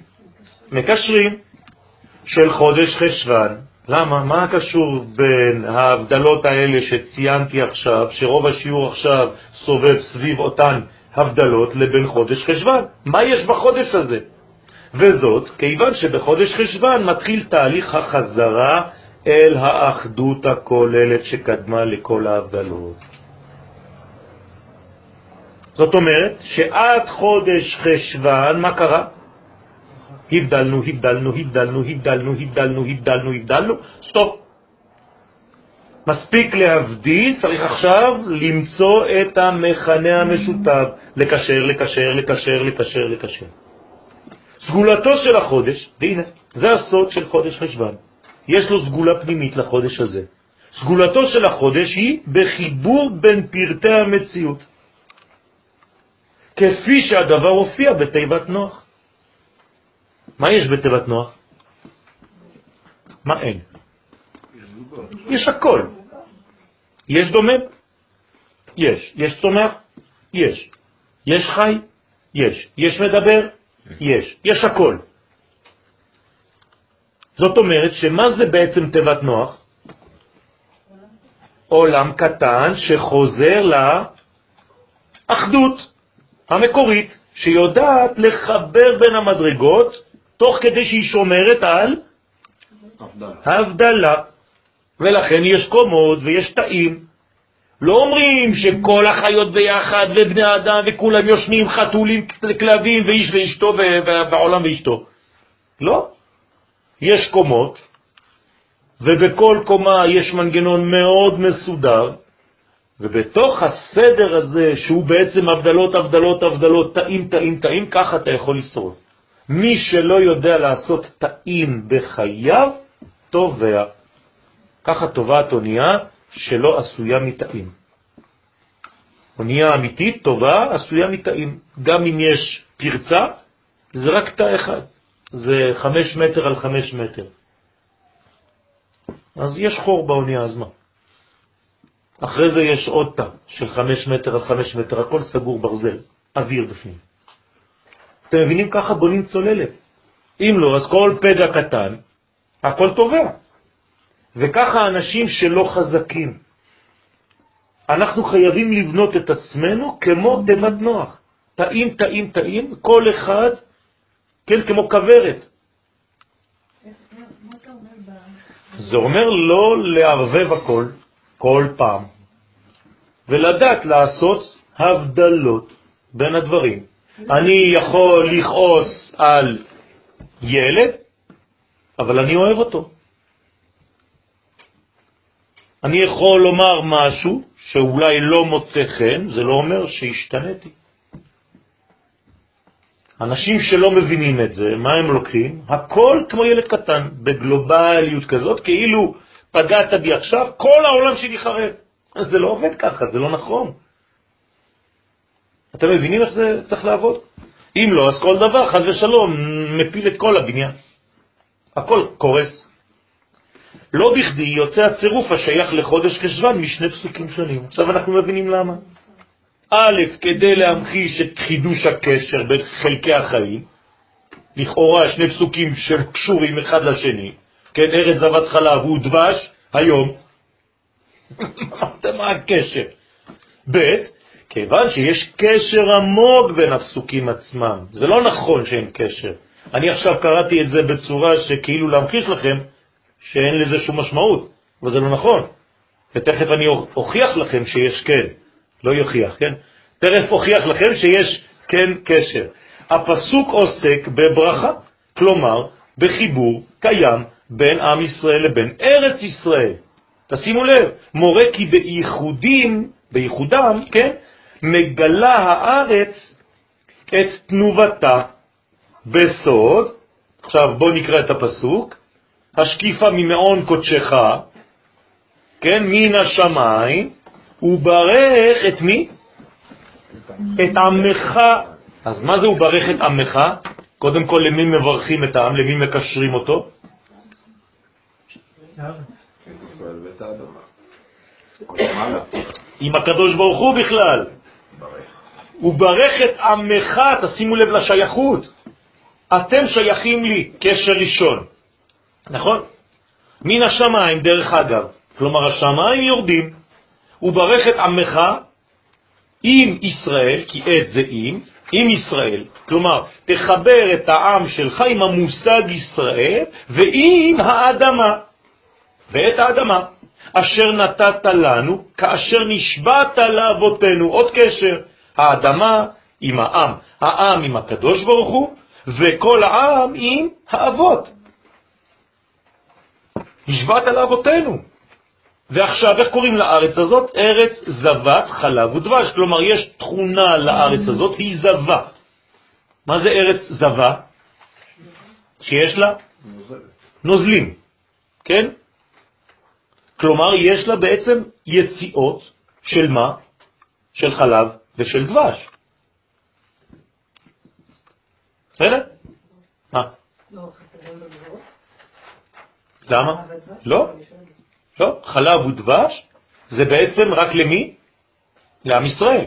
מקשרים של חודש חשבן. למה? מה קשור בין ההבדלות האלה שציינתי עכשיו, שרוב השיעור עכשיו סובב סביב אותן הבדלות, לבין חודש חשבן? מה יש בחודש הזה? וזאת כיוון שבחודש חשבן מתחיל תהליך החזרה אל האחדות הכוללת שקדמה לכל ההבדלות. זאת אומרת שעד חודש חשבן, מה קרה? הבדלנו, הבדלנו, הבדלנו, הבדלנו, הבדלנו, הבדלנו, הבדלנו, סטופ. מספיק להבדיל, צריך עכשיו למצוא את המכנה המשותף, לקשר, לקשר, לקשר, לקשר, לקשר. סגולתו של החודש, והנה, זה הסוד של חודש חשבן. יש לו סגולה פנימית לחודש הזה. סגולתו של החודש היא בחיבור בין פרטי המציאות, כפי שהדבר הופיע בתיבת נוח. מה יש בתיבת נוח? מה אין? יש הכל. יש דומם? יש. יש צומח? יש. יש חי? יש. יש מדבר? יש. יש הכל. זאת אומרת שמה זה בעצם תיבת נוח? עולם קטן שחוזר לאחדות המקורית, שיודעת לחבר בין המדרגות, תוך כדי שהיא שומרת על הבדלה. ולכן יש קומות ויש תאים. לא אומרים שכל החיות ביחד ובני אדם וכולם יושנים חתולים, כלבים ואיש ואשתו בעולם ואשתו. לא. יש קומות, ובכל קומה יש מנגנון מאוד מסודר, ובתוך הסדר הזה, שהוא בעצם הבדלות, הבדלות, הבדלות, תאים, תאים, תאים, ככה אתה יכול לשרוד. מי שלא יודע לעשות תאים בחייו, טובע. ככה טובעת אונייה שלא עשויה מתאים. אונייה אמיתית, טובה, עשויה מתאים. גם אם יש פרצה, זה רק תא אחד. זה חמש מטר על חמש מטר. אז יש חור באונייה, אז מה? אחרי זה יש עוד תא של חמש מטר על חמש מטר, הכל סגור ברזל, אוויר בפנים. אתם מבינים? ככה בונים צוללת. אם לא, אז כל פגע קטן, הכל טובע. וככה אנשים שלא חזקים. אנחנו חייבים לבנות את עצמנו כמו תיבת נוח. תאים, תאים, תאים, כל אחד כן, כמו כברת. זה אומר לא לערבב הכל, כל פעם, ולדעת לעשות הבדלות בין הדברים. אני יכול לכעוס על ילד, אבל אני אוהב אותו. אני יכול לומר משהו שאולי לא מוצא חן, זה לא אומר שהשתניתי. אנשים שלא מבינים את זה, מה הם לוקחים? הכל כמו ילד קטן, בגלובליות כזאת, כאילו פגעת בי עכשיו, כל העולם שלי חרב. זה לא עובד ככה, זה לא נכון. אתם מבינים איך זה צריך לעבוד? אם לא, אז כל דבר, חז ושלום, מפיל את כל הבניין. הכל קורס. לא בכדי יוצא הצירוף השייך לחודש חשוון משני פסוקים שונים. עכשיו אנחנו מבינים למה. א', כדי להמחיש את חידוש הקשר בין חלקי החיים, לכאורה שני פסוקים שקשורים אחד לשני, כן, ארץ זבת חלב הוא דבש, היום. מה הקשר? ב', כיוון שיש קשר עמוק בין הפסוקים עצמם. זה לא נכון שאין קשר. אני עכשיו קראתי את זה בצורה שכאילו להמחיש לכם שאין לזה שום משמעות, אבל זה לא נכון. ותכף אני אוכיח לכם שיש כן, לא יוכיח, כן? תכף אוכיח לכם שיש כן קשר. הפסוק עוסק בברכה, כלומר בחיבור קיים בין עם ישראל לבין ארץ ישראל. תשימו לב, מורה כי בייחודים, בייחודם, כן, מגלה הארץ את תנובתה בסוד, עכשיו בואו נקרא את הפסוק, השקיפה ממעון קודשך, כן, מן השמיים, וברך את מי? את עמך. אז מה זה וברך את עמך? קודם כל, למי מברכים את העם? למי מקשרים אותו? עם הקדוש ברוך הוא בכלל. וברך את עמך, תשימו לב לשייכות. אתם שייכים לי, קשר ראשון. נכון? מן השמיים, דרך אגב. כלומר, השמיים יורדים. וברך את עמך עם ישראל, כי עת זה עם, עם ישראל. כלומר, תחבר את העם שלך עם המושג ישראל ועם האדמה. ואת האדמה. אשר נתת לנו, כאשר נשבעת לאבותינו. עוד קשר, האדמה עם העם, העם עם הקדוש ברוך הוא, וכל העם עם האבות. נשבעת לאבותינו. ועכשיו, איך קוראים לארץ הזאת? ארץ זבת חלב ודבש. כלומר, יש תכונה לארץ הזאת, היא זבה. מה זה ארץ זבה? שיש לה נוזלים, כן? כלומר, יש לה בעצם יציאות של מה? של חלב ושל דבש. בסדר? מה? למה? לא, לא. חלב ודבש זה בעצם רק למי? לעם ישראל.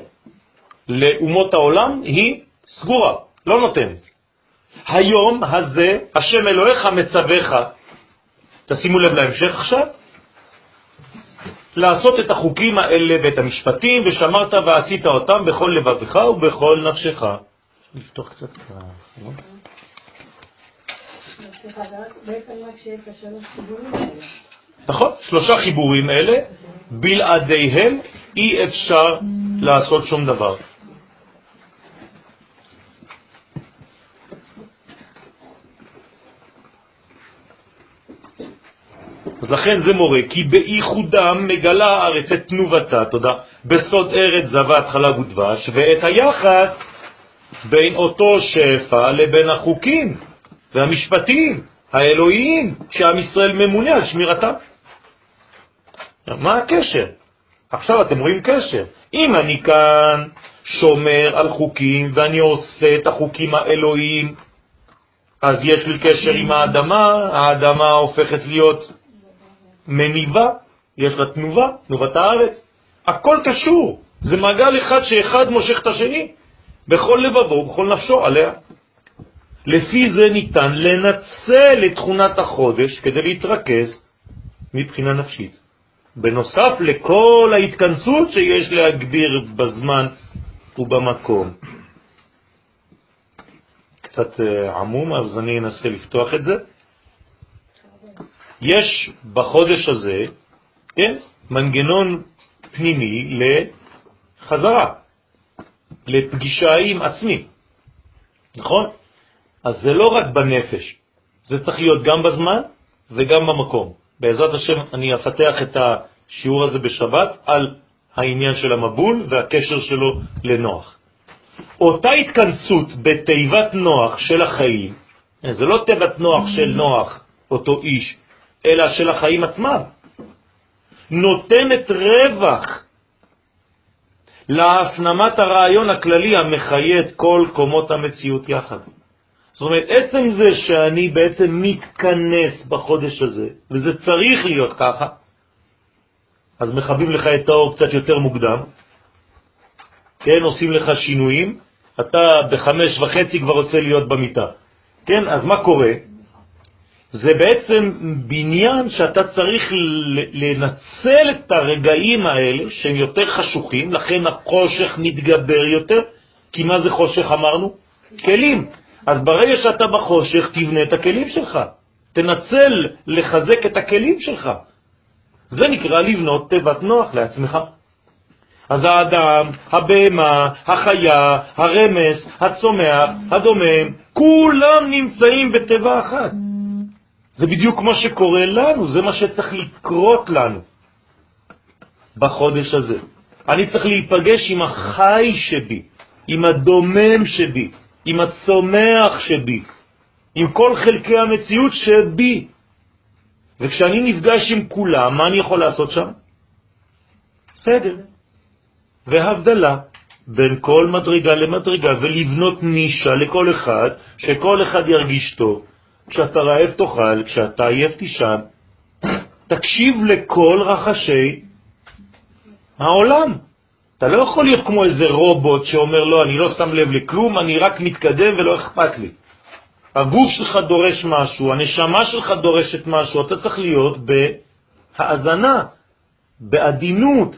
לאומות העולם היא סגורה, לא נותנת. היום הזה השם אלוהיך מצווך, תשימו לב להמשך עכשיו, לעשות את החוקים האלה ואת המשפטים, ושמרת ועשית אותם בכל לבבך ובכל נפשך. לפתוח קצת את ה... נכון, שלושה חיבורים אלה, בלעדיהם אי אפשר לעשות שום דבר. אז לכן זה מורה, כי באיחודם מגלה הארץ את תנובתה, תודה, בסוד ארץ זבת חלב ודבש, ואת היחס בין אותו שפע לבין החוקים והמשפטים האלוהיים שעם ישראל ממונה על שמירתם. מה הקשר? עכשיו אתם רואים קשר. אם אני כאן שומר על חוקים ואני עושה את החוקים האלוהיים, אז יש לי קשר עם האדמה, האדמה הופכת להיות מניבה, יש לה תנובה, תנובת הארץ. הכל קשור, זה מעגל אחד שאחד מושך את השני, בכל לבבו ובכל נפשו עליה. לפי זה ניתן לנצל את תכונת החודש כדי להתרכז מבחינה נפשית. בנוסף לכל ההתכנסות שיש להגביר בזמן ובמקום. קצת אה, עמום, אז אני אנסה לפתוח את זה. יש בחודש הזה, כן, מנגנון פנימי לחזרה, לפגישה עם עצמי, נכון? אז זה לא רק בנפש, זה צריך להיות גם בזמן וגם במקום. בעזרת השם אני אפתח את השיעור הזה בשבת על העניין של המבול והקשר שלו לנוח. אותה התכנסות בתיבת נוח של החיים, זה לא תיבת נוח של נוח, אותו איש, אלא של החיים עצמם, נותנת רווח להפנמת הרעיון הכללי המחיה את כל קומות המציאות יחד. זאת אומרת, עצם זה שאני בעצם מתכנס בחודש הזה, וזה צריך להיות ככה, אז מכבים לך את האור קצת יותר מוקדם, כן, עושים לך שינויים, אתה בחמש וחצי כבר רוצה להיות במיטה. כן, אז מה קורה? זה בעצם בניין שאתה צריך לנצל את הרגעים האלה שהם יותר חשוכים, לכן החושך מתגבר יותר, כי מה זה חושך אמרנו? כלים. אז ברגע שאתה בחושך, תבנה את הכלים שלך. תנצל לחזק את הכלים שלך. זה נקרא לבנות תיבת נוח לעצמך. אז האדם, הבהמה, החיה, הרמס, הצומח, הדומם, כולם נמצאים בתיבה אחת. זה בדיוק מה שקורה לנו, זה מה שצריך לקרות לנו בחודש הזה. אני צריך להיפגש עם החי שבי, עם הדומם שבי, עם הצומח שבי, עם כל חלקי המציאות שבי. וכשאני נפגש עם כולם, מה אני יכול לעשות שם? בסדר. והבדלה בין כל מדרגה למדרגה, ולבנות נישה לכל אחד, שכל אחד ירגיש טוב. כשאתה רעב תאכל, כשאתה עייף תישן, תקשיב לכל רחשי העולם. אתה לא יכול להיות כמו איזה רובוט שאומר, לא, אני לא שם לב לכלום, אני רק מתקדם ולא אכפת לי. הגוף שלך דורש משהו, הנשמה שלך דורשת משהו, אתה צריך להיות בהאזנה, בעדינות.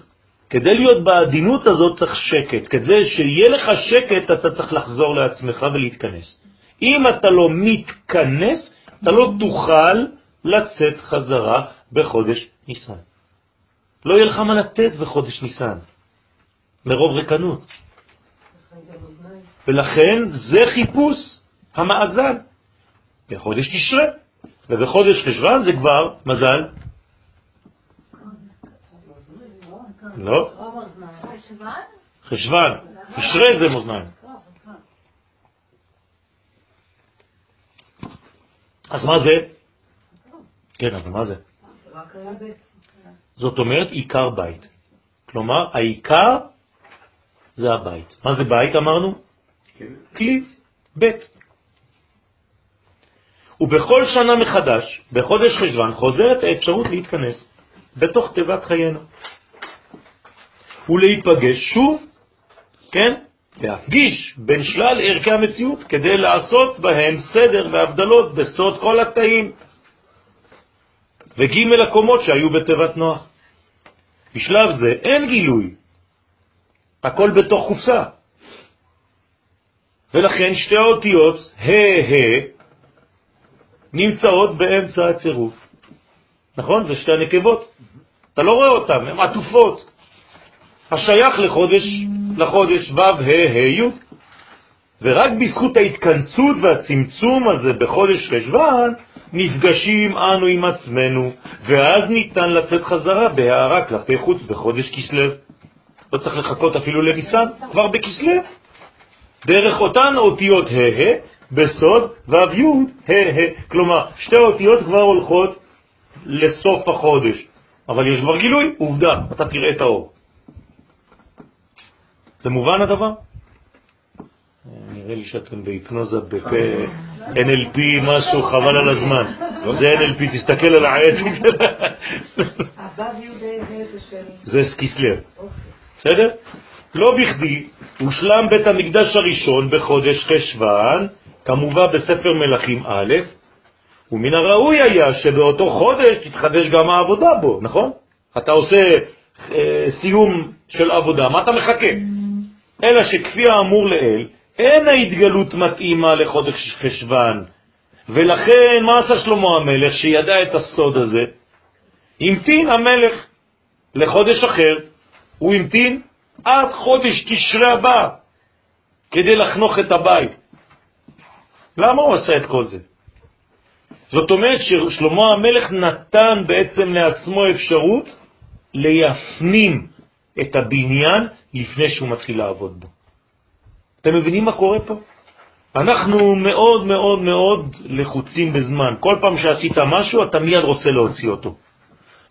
כדי להיות בעדינות הזאת צריך שקט. כדי שיהיה לך שקט אתה צריך לחזור לעצמך ולהתכנס. אם אתה לא מתכנס, אתה לא תוכל לצאת חזרה בחודש ניסן. לא יהיה לך מה לתת בחודש ניסן, מרוב רקנות. ולכן זה חיפוש המאזן. בחודש תשרה, ובחודש חשבן זה כבר מזל. לא. חשבן. תשרה זה מאזניים. אז מה זה? כן, אבל מה זה? זאת אומרת עיקר בית. כלומר, העיקר זה הבית. מה זה בית אמרנו? כלי, בית. ובכל שנה מחדש, בחודש חשבן, חוזרת האפשרות להתכנס בתוך תיבת חיינו. ולהיפגש שוב, כן? להפגיש בין שלל ערכי המציאות כדי לעשות בהם סדר והבדלות בסוד כל התאים וג' הקומות שהיו בתיבת נוח. בשלב זה אין גילוי, הכל בתוך חופסה. ולכן שתי האותיות ה' נמצאות באמצע הצירוף. נכון? זה שתי הנקבות. אתה לא רואה אותן, הן עטופות. השייך לחודש, לחודש ו' ה' ה' י'. ורק בזכות ההתכנסות והצמצום הזה בחודש חשבן, נפגשים אנו עם עצמנו, ואז ניתן לצאת חזרה בהערה כלפי חוץ בחודש כסלו. לא צריך לחכות אפילו לניסן, כבר בכסלו. דרך אותן אותיות ה' בסוד ו' י' ה'. כלומר, שתי אותיות כבר הולכות לסוף החודש. אבל יש כבר גילוי, עובדה, אתה תראה את האור. זה מובן הדבר? נראה לי שאתם בהיפנוזה בפה NLP משהו, חבל על הזמן. זה NLP, תסתכל על העץ. זה סקיסלר. בסדר? לא בכדי הושלם בית המקדש הראשון בחודש חשבן, כמובן בספר מלכים א', ומן הראוי היה שבאותו חודש תתחדש גם העבודה בו, נכון? אתה עושה אה, סיום של עבודה, מה אתה מחכה? אלא שכפי האמור לאל, אין ההתגלות מתאימה לחודש חשבן, ולכן מה עשה שלמה המלך שידע את הסוד הזה? המתין המלך לחודש אחר, הוא המתין עד חודש תשרה הבא כדי לחנוך את הבית. למה הוא עשה את כל זה? זאת אומרת ששלמה המלך נתן בעצם לעצמו אפשרות להפנים את הבניין לפני שהוא מתחיל לעבוד בו. אתם מבינים מה קורה פה? אנחנו מאוד מאוד מאוד לחוצים בזמן. כל פעם שעשית משהו, אתה מיד רוצה להוציא אותו.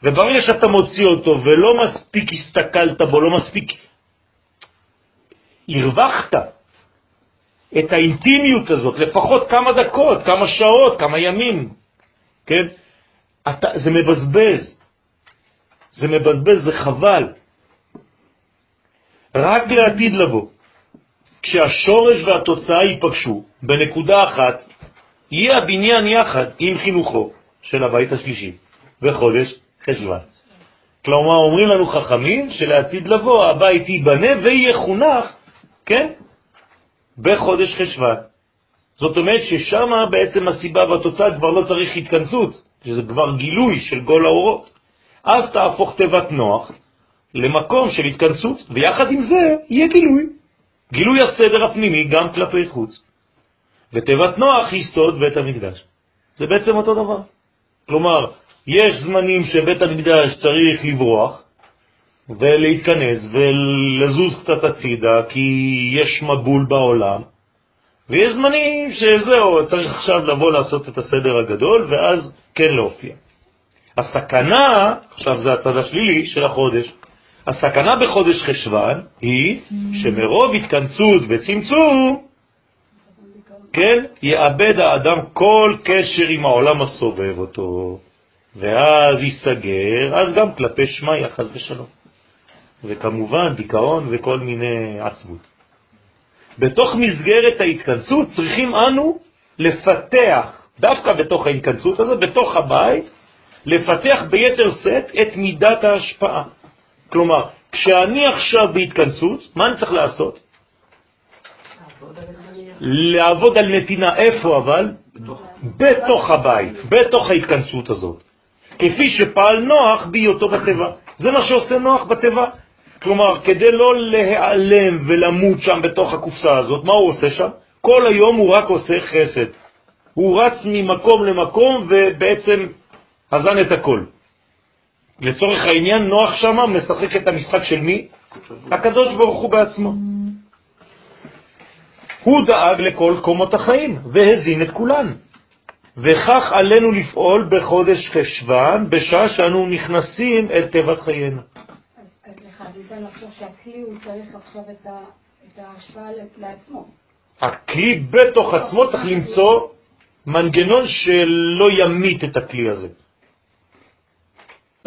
וברגע שאתה מוציא אותו ולא מספיק הסתכלת בו, לא מספיק הרווחת את האינטימיות הזאת, לפחות כמה דקות, כמה שעות, כמה ימים, כן? אתה, זה מבזבז. זה מבזבז, זה חבל. רק לעתיד לבוא. כשהשורש והתוצאה ייפגשו בנקודה אחת, יהיה הבניין יחד עם חינוכו של הבית השלישי בחודש חשוון. כלומר, אומרים לנו חכמים שלעתיד לבוא הבית ייבנה ויחונך, כן, בחודש חשוון. זאת אומרת ששם בעצם הסיבה והתוצאה כבר לא צריך התכנסות, שזה כבר גילוי של גול האורות. אז תהפוך תיבת נוח למקום של התכנסות, ויחד עם זה יהיה גילוי. גילוי הסדר הפנימי גם כלפי חוץ. ותיבת נוח היא סוד בית המקדש. זה בעצם אותו דבר. כלומר, יש זמנים שבית המקדש צריך לברוח ולהתכנס ולזוז קצת הצידה כי יש מבול בעולם, ויש זמנים שזהו, צריך עכשיו לבוא לעשות את הסדר הגדול ואז כן להופיע. הסכנה, עכשיו זה הצד השלילי של החודש, הסכנה בחודש חשוון היא שמרוב התכנסות וצמצום, כן, יאבד האדם כל קשר עם העולם הסובב אותו, ואז ייסגר, אז גם כלפי שמע יחס ושלום. וכמובן דיכאון וכל מיני עצמות. בתוך מסגרת ההתכנסות צריכים אנו לפתח, דווקא בתוך ההתכנסות הזאת, בתוך הבית, לפתח ביתר שאת את מידת ההשפעה. כלומר, כשאני עכשיו בהתכנסות, מה אני צריך לעשות? לעבוד על נתינה. איפה אבל? בתוך הבית, בתוך ההתכנסות הזאת. כפי שפעל נוח בהיותו בטבע. זה מה שעושה נוח בטבע. כלומר, כדי לא להיעלם ולמות שם בתוך הקופסה הזאת, מה הוא עושה שם? כל היום הוא רק עושה חסד. הוא רץ ממקום למקום ובעצם הזן את הכל. לצורך העניין, נוח שמה משחק את המשחק של מי? הקדוש ברוך הוא בעצמו. הוא דאג לכל קומות החיים והזין את כולן. וכך עלינו לפעול בחודש חשוון, בשעה שאנו נכנסים אל טבעת חיינו. אז לך, ניתן לחשוב שהכלי הוא צריך עכשיו את ההשפעה לעצמו. הכלי בתוך עצמו צריך למצוא מנגנון שלא ימית את הכלי הזה.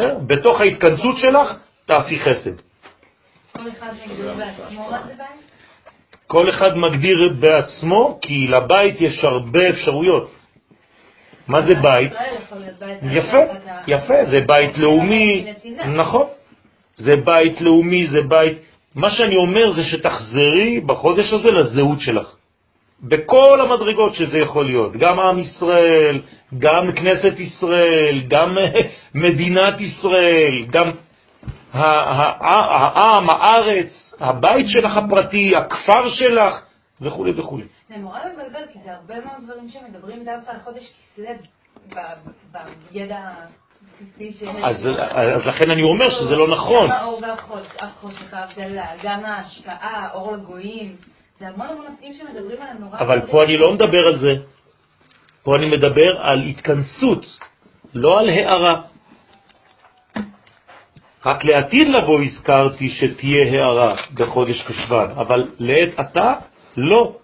אה? בתוך ההתכנסות שלך תעשי חסד. כל אחד מגדיר בעצמו, כי לבית יש הרבה אפשרויות. מה זה בית? יפה, יפה, זה בית לאומי, נכון. זה בית לאומי, זה בית... מה שאני אומר זה שתחזרי בחודש הזה לזהות שלך. בכל המדרגות שזה יכול להיות, גם עם ישראל, גם כנסת ישראל, גם מדינת ישראל, גם העם, הארץ, הבית שלך הפרטי, הכפר שלך, וכו' וכו'. זה נורא מבלבל, כי זה הרבה מאוד דברים שמדברים דווקא על חודש כסלו בידע. אז, אז לכן אני אומר שזה לא נכון. גם האור והחושך, ההבדלה, גם ההשפעה, אור לגויים. זה המון המון נושאים שמדברים עליהם נורא... אבל פה אני לא מדבר על זה. פה אני מדבר על התכנסות, לא על הערה. רק לעתיד לבוא הזכרתי שתהיה הערה בחודש חשוון, אבל לעת עתה לא.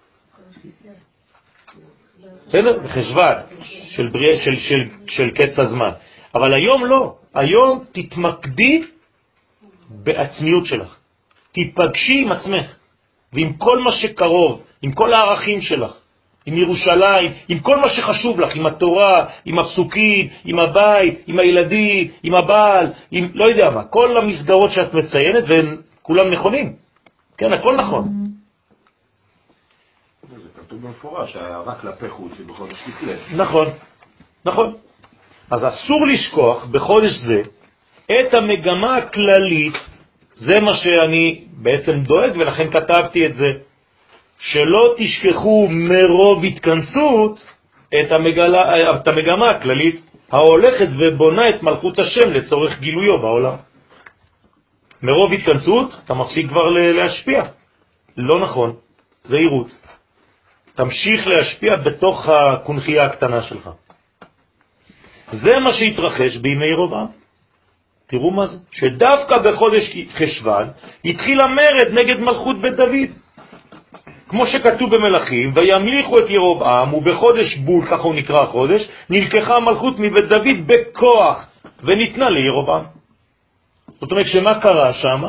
בסדר? בחשוון, של, בריא, של, של, של קץ הזמן. אבל היום לא. היום תתמקדי בעצמיות שלך. תיפגשי עם עצמך. ועם כל מה שקרוב, עם כל הערכים שלך, עם ירושלים, עם כל מה שחשוב לך, עם התורה, עם הפסוקים, עם הבית, עם הילדים, עם הבעל, עם לא יודע מה, כל המסגרות שאת מציינת, והם כולם נכונים. כן, הכל נכון. כתוב במפורש, שההערה כלפי חוץ היא בחודש כסלו. נכון, נכון. אז אסור לשכוח בחודש זה את המגמה הכללית זה מה שאני בעצם דואג, ולכן כתבתי את זה, שלא תשכחו מרוב התכנסות את, המגלה, את המגמה הכללית ההולכת ובונה את מלכות השם לצורך גילויו בעולם. מרוב התכנסות אתה מפסיק כבר להשפיע. לא נכון, זהירות. תמשיך להשפיע בתוך הקונחייה הקטנה שלך. זה מה שהתרחש בימי רובעם. תראו מה זה, שדווקא בחודש חשוון התחיל המרד נגד מלכות בית דוד. כמו שכתוב במלאכים, וימליכו את ירובעם, ובחודש בול, ככה הוא נקרא החודש, נלקחה המלכות מבית דוד בכוח, וניתנה לירובעם. זאת אומרת שמה קרה שם?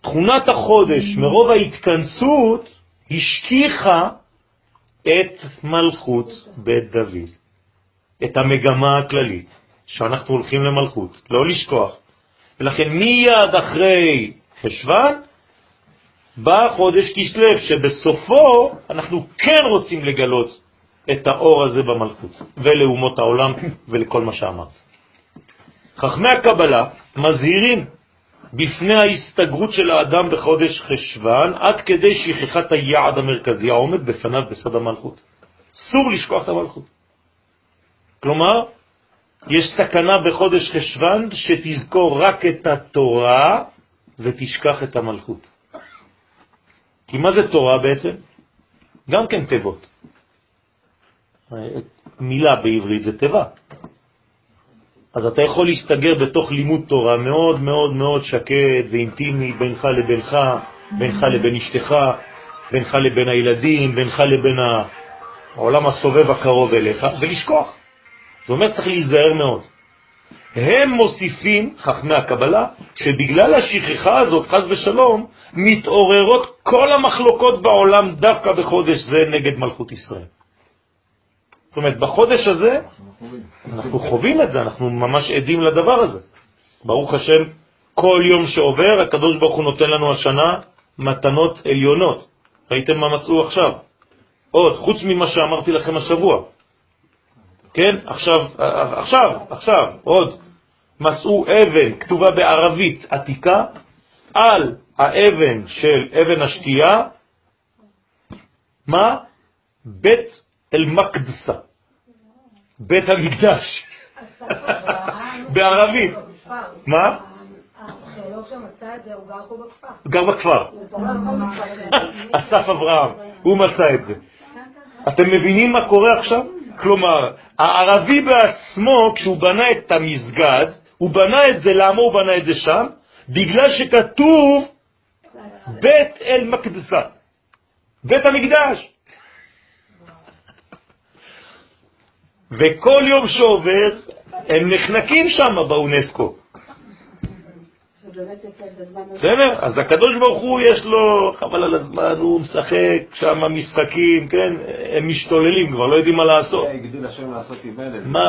תכונת החודש, מרוב ההתכנסות, השכיחה את מלכות בית דוד, את המגמה הכללית, שאנחנו הולכים למלכות, לא לשכוח. ולכן מיד אחרי חשוון בא חודש כסלו, שבסופו אנחנו כן רוצים לגלות את האור הזה במלכות, ולאומות העולם ולכל מה שאמרת. חכמי הקבלה מזהירים בפני ההסתגרות של האדם בחודש חשוון, עד כדי שכחת היעד המרכזי העומד בפניו בסוד המלכות. אסור לשכוח את המלכות. כלומר, יש סכנה בחודש חשוון שתזכור רק את התורה ותשכח את המלכות. כי מה זה תורה בעצם? גם כן תיבות. מילה בעברית זה תיבה. אז אתה יכול להסתגר בתוך לימוד תורה מאוד מאוד מאוד שקט ואינטימי בינך לבינך, בינך לבין אשתך, בינך לבין הילדים, בינך לבין העולם הסובב הקרוב אליך, ולשכוח. זאת אומרת, צריך להיזהר מאוד. הם מוסיפים, חכמי הקבלה, שבגלל השכחה הזאת, חז ושלום, מתעוררות כל המחלוקות בעולם דווקא בחודש זה נגד מלכות ישראל. זאת אומרת, בחודש הזה אנחנו חווים את זה, אנחנו ממש עדים לדבר הזה. ברוך השם, כל יום שעובר, הקדוש ברוך הוא נותן לנו השנה מתנות עליונות. ראיתם מה מצאו עכשיו? עוד, חוץ ממה שאמרתי לכם השבוע. כן, עכשיו, עכשיו, עכשיו, עוד, מצאו אבן כתובה בערבית עתיקה על האבן של אבן השתייה, מה? בית אל-מקדסה, בית המקדש, בערבית. מה? גר בכפר. אסף אברהם, הוא מצא את זה. אתם מבינים מה קורה עכשיו? כלומר, הערבי בעצמו, כשהוא בנה את המסגד, הוא בנה את זה, למה הוא בנה את זה שם? בגלל שכתוב בית אל מקדסה, בית המקדש. וכל יום שעובר הם נחנקים שם באונסקו. בסדר? אז הקדוש ברוך הוא יש לו, חבל על הזמן, הוא משחק שם משחקים, כן? הם משתוללים כבר, לא יודעים מה לעשות.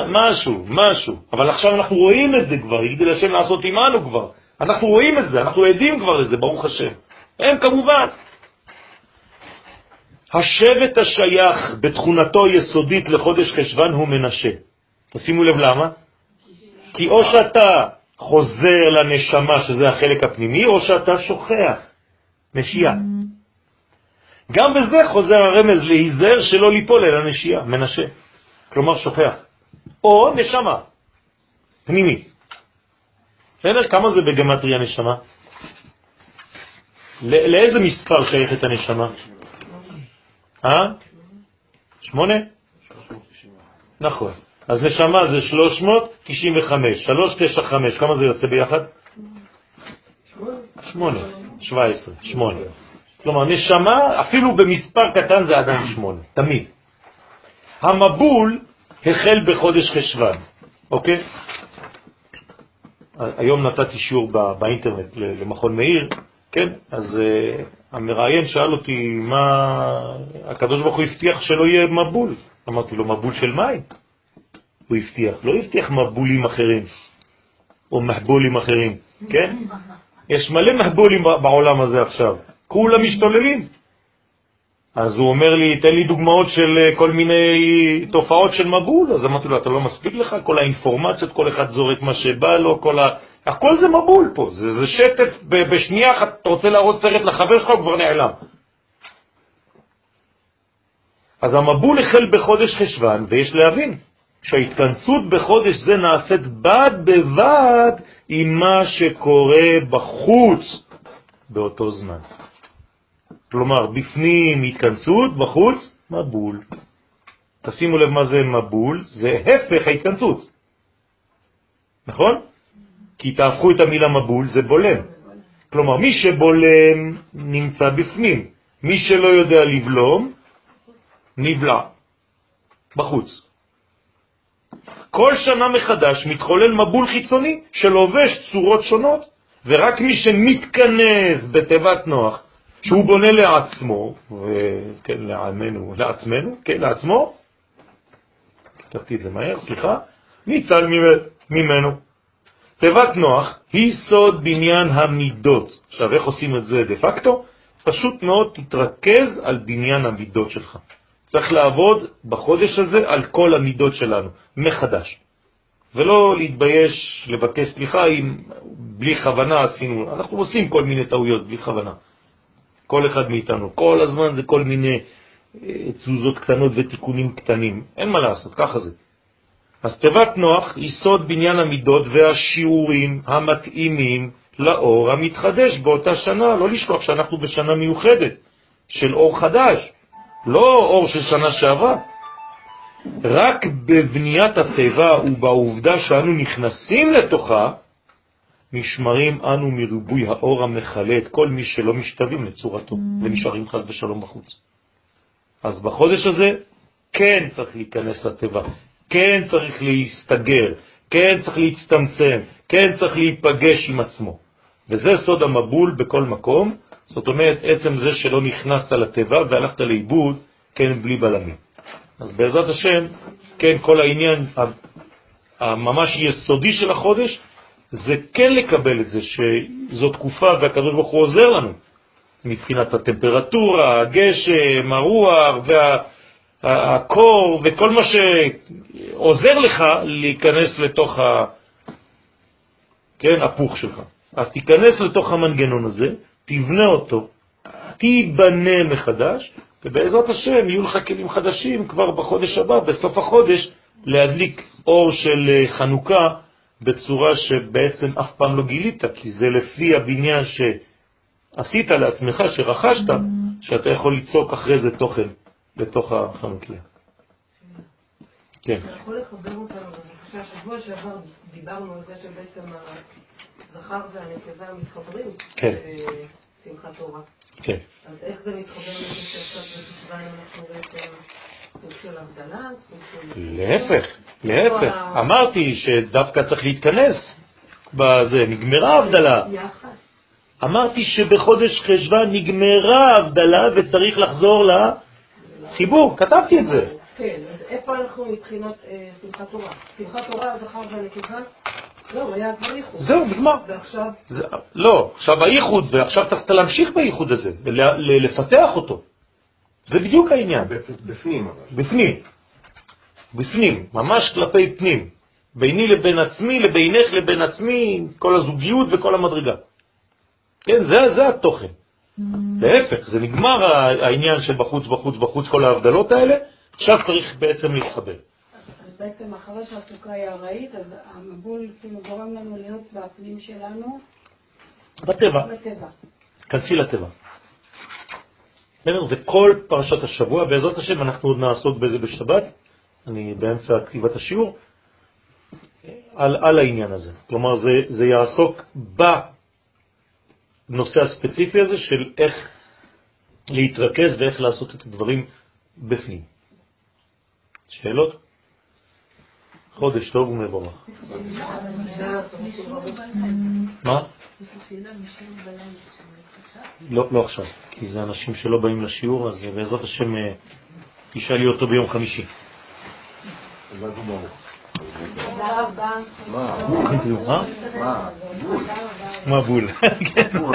משהו, משהו. אבל עכשיו אנחנו רואים את זה כבר, הגדיל השם לעשות עמנו כבר. אנחנו רואים את זה, אנחנו עדים כבר לזה, ברוך השם. הם כמובן. השבט השייך בתכונתו יסודית לחודש חשבן הוא מנשה. תשימו לב למה? כי או שאתה חוזר לנשמה, שזה החלק הפנימי, או שאתה שוכח, נשייה. גם בזה חוזר הרמז להיזהר שלא ליפול אל הנשייה, מנשה. כלומר שוכח. או נשמה, פנימי. בסדר? כמה זה בגמטריה נשמה? לאיזה מספר שייכת הנשמה? אה? שמונה? נכון. אז נשמה זה 395, 395, כמה זה יוצא ביחד? 8, 17, 8. כלומר, נשמה, אפילו במספר קטן זה עדיין 8, תמיד. המבול החל בחודש חשוון, אוקיי? היום נתתי שיעור באינטרנט למכון מאיר, כן? אז uh, המראיין שאל אותי מה הקדוש ברוך הוא הבטיח שלא יהיה מבול. אמרתי לו, מבול של מים. הוא הבטיח, לא הבטיח מבולים אחרים, או מחבולים אחרים, כן? יש מלא מחבולים בעולם הזה עכשיו, כולם משתוללים. אז הוא אומר לי, תן לי דוגמאות של אה, כל מיני תופעות של מבול. אז אמרתי לו, אתה לא מספיק לך? כל האינפורמציות, כל אחד זורק מה שבא לו, כל ה... הכל זה מבול פה, זה, זה שטף, בשנייה אחת אתה רוצה להראות סרט לחבר שלך, הוא כבר נעלם. אז המבול החל בחודש חשבן, ויש להבין שההתכנסות בחודש זה נעשית בד בבד עם מה שקורה בחוץ באותו זמן. כלומר, בפנים התכנסות, בחוץ מבול. תשימו לב מה זה מבול, זה הפך ההתכנסות. נכון? כי תהפכו את המילה מבול, זה בולם. כלומר, מי שבולם נמצא בפנים, מי שלא יודע לבלום, נבלע, בחוץ. כל שנה מחדש מתחולל מבול חיצוני שלובש צורות שונות, ורק מי שמתכנס בתיבת נוח, שהוא בונה לעצמו, וכן, לעמנו, לעצמנו, כן, לעצמו, כתבתי את זה מהר, סליחה, ניצל ממנו. תיבת נוח היא סוד בניין המידות. עכשיו, איך עושים את זה דה פקטו? פשוט מאוד תתרכז על בניין המידות שלך. צריך לעבוד בחודש הזה על כל המידות שלנו, מחדש. ולא להתבייש לבקש סליחה אם בלי כוונה עשינו, אנחנו עושים כל מיני טעויות בלי כוונה. כל אחד מאיתנו, כל הזמן זה כל מיני אה, תזוזות קטנות ותיקונים קטנים, אין מה לעשות, ככה זה. אז תיבת נוח היא סוד בניין המידות והשיעורים המתאימים לאור המתחדש באותה שנה, לא לשכוח שאנחנו בשנה מיוחדת של אור חדש, לא אור של שנה שעברה. רק בבניית הטבע ובעובדה שאנו נכנסים לתוכה, נשמרים אנו מריבוי האור המחלה את כל מי שלא משתווים לצורתו mm. ונשארים חז ושלום בחוץ. אז בחודש הזה כן צריך להיכנס לטבע, כן צריך להסתגר, כן צריך להצטמצם, כן צריך להיפגש עם עצמו. וזה סוד המבול בכל מקום, זאת אומרת, עצם זה שלא נכנסת לטבע והלכת לאיבוד, כן, בלי בלמים. אז בעזרת השם, כן, כל העניין הממש יסודי של החודש, זה כן לקבל את זה, שזו תקופה והקדוש ברוך הוא עוזר לנו, מבחינת הטמפרטורה, הגשם, הרוח והקור וכל מה שעוזר לך להיכנס לתוך ה... כן, הפוך שלך. אז תיכנס לתוך המנגנון הזה, תבנה אותו, תיבנה מחדש, ובעזרת השם יהיו לך כלים חדשים כבר בחודש הבא, בסוף החודש, להדליק אור של אה, חנוכה בצורה שבעצם אף פעם לא גילית, כי זה לפי הבניין שעשית לעצמך, שרכשת, שאתה יכול ליצוק אחרי זה תוכן לתוך החנוכיה. כן. אתה יכול לחבר אותנו, בבקשה, שבוע שעבר דיברנו על זה שבעצם הזכר והנקבה מתחברים. כן. בשמחת תורה. כן. אז איך זה מתחבר לזה שעכשיו בחשוון אנחנו בעצם סוג של הבדלה? להפך, להפך. אמרתי שדווקא צריך להתכנס בזה, נגמרה ההבדלה. אמרתי שבחודש חשבן נגמרה ההבדלה וצריך לחזור לחיבור, כתבתי את זה. כן, אז איפה אנחנו מבחינת אה, שמחת תורה? שמחת תורה, זכר והנקבה? לא, היה כבר ייחוד. זהו, נגמר. ועכשיו? לא, עכשיו הייחוד, ועכשיו צריך להמשיך בייחוד הזה, לפתח אותו. זה בדיוק העניין. בפנים אבל. בפנים. בפנים, ממש כלפי פנים. ביני לבין עצמי, לבינך לבין עצמי, כל הזוגיות וכל המדרגה. כן, זה, זה התוכן. Mm. להפך, זה נגמר העניין של בחוץ, בחוץ, בחוץ, כל ההבדלות האלה, עכשיו צריך בעצם להתחבר. בעצם אחרי שהסוכה היא ארעית, אז המבול כאילו גורם לנו להיות בפנים שלנו. בטבע. בטבע. כנסי לטבע. זה כל פרשת השבוע, בעזרת השם אנחנו עוד נעסוק בזה בשבת, אני באמצע כתיבת השיעור, על, על העניין הזה. כלומר, זה, זה יעסוק בנושא הספציפי הזה של איך להתרכז ואיך לעשות את הדברים בפנים. שאלות? חודש טוב ומבורך. מה? לא, לא עכשיו, כי זה אנשים שלא באים לשיעור, אז בעזרת השם אה, תשאלי אותו ביום חמישי. תודה רבה. מה בול?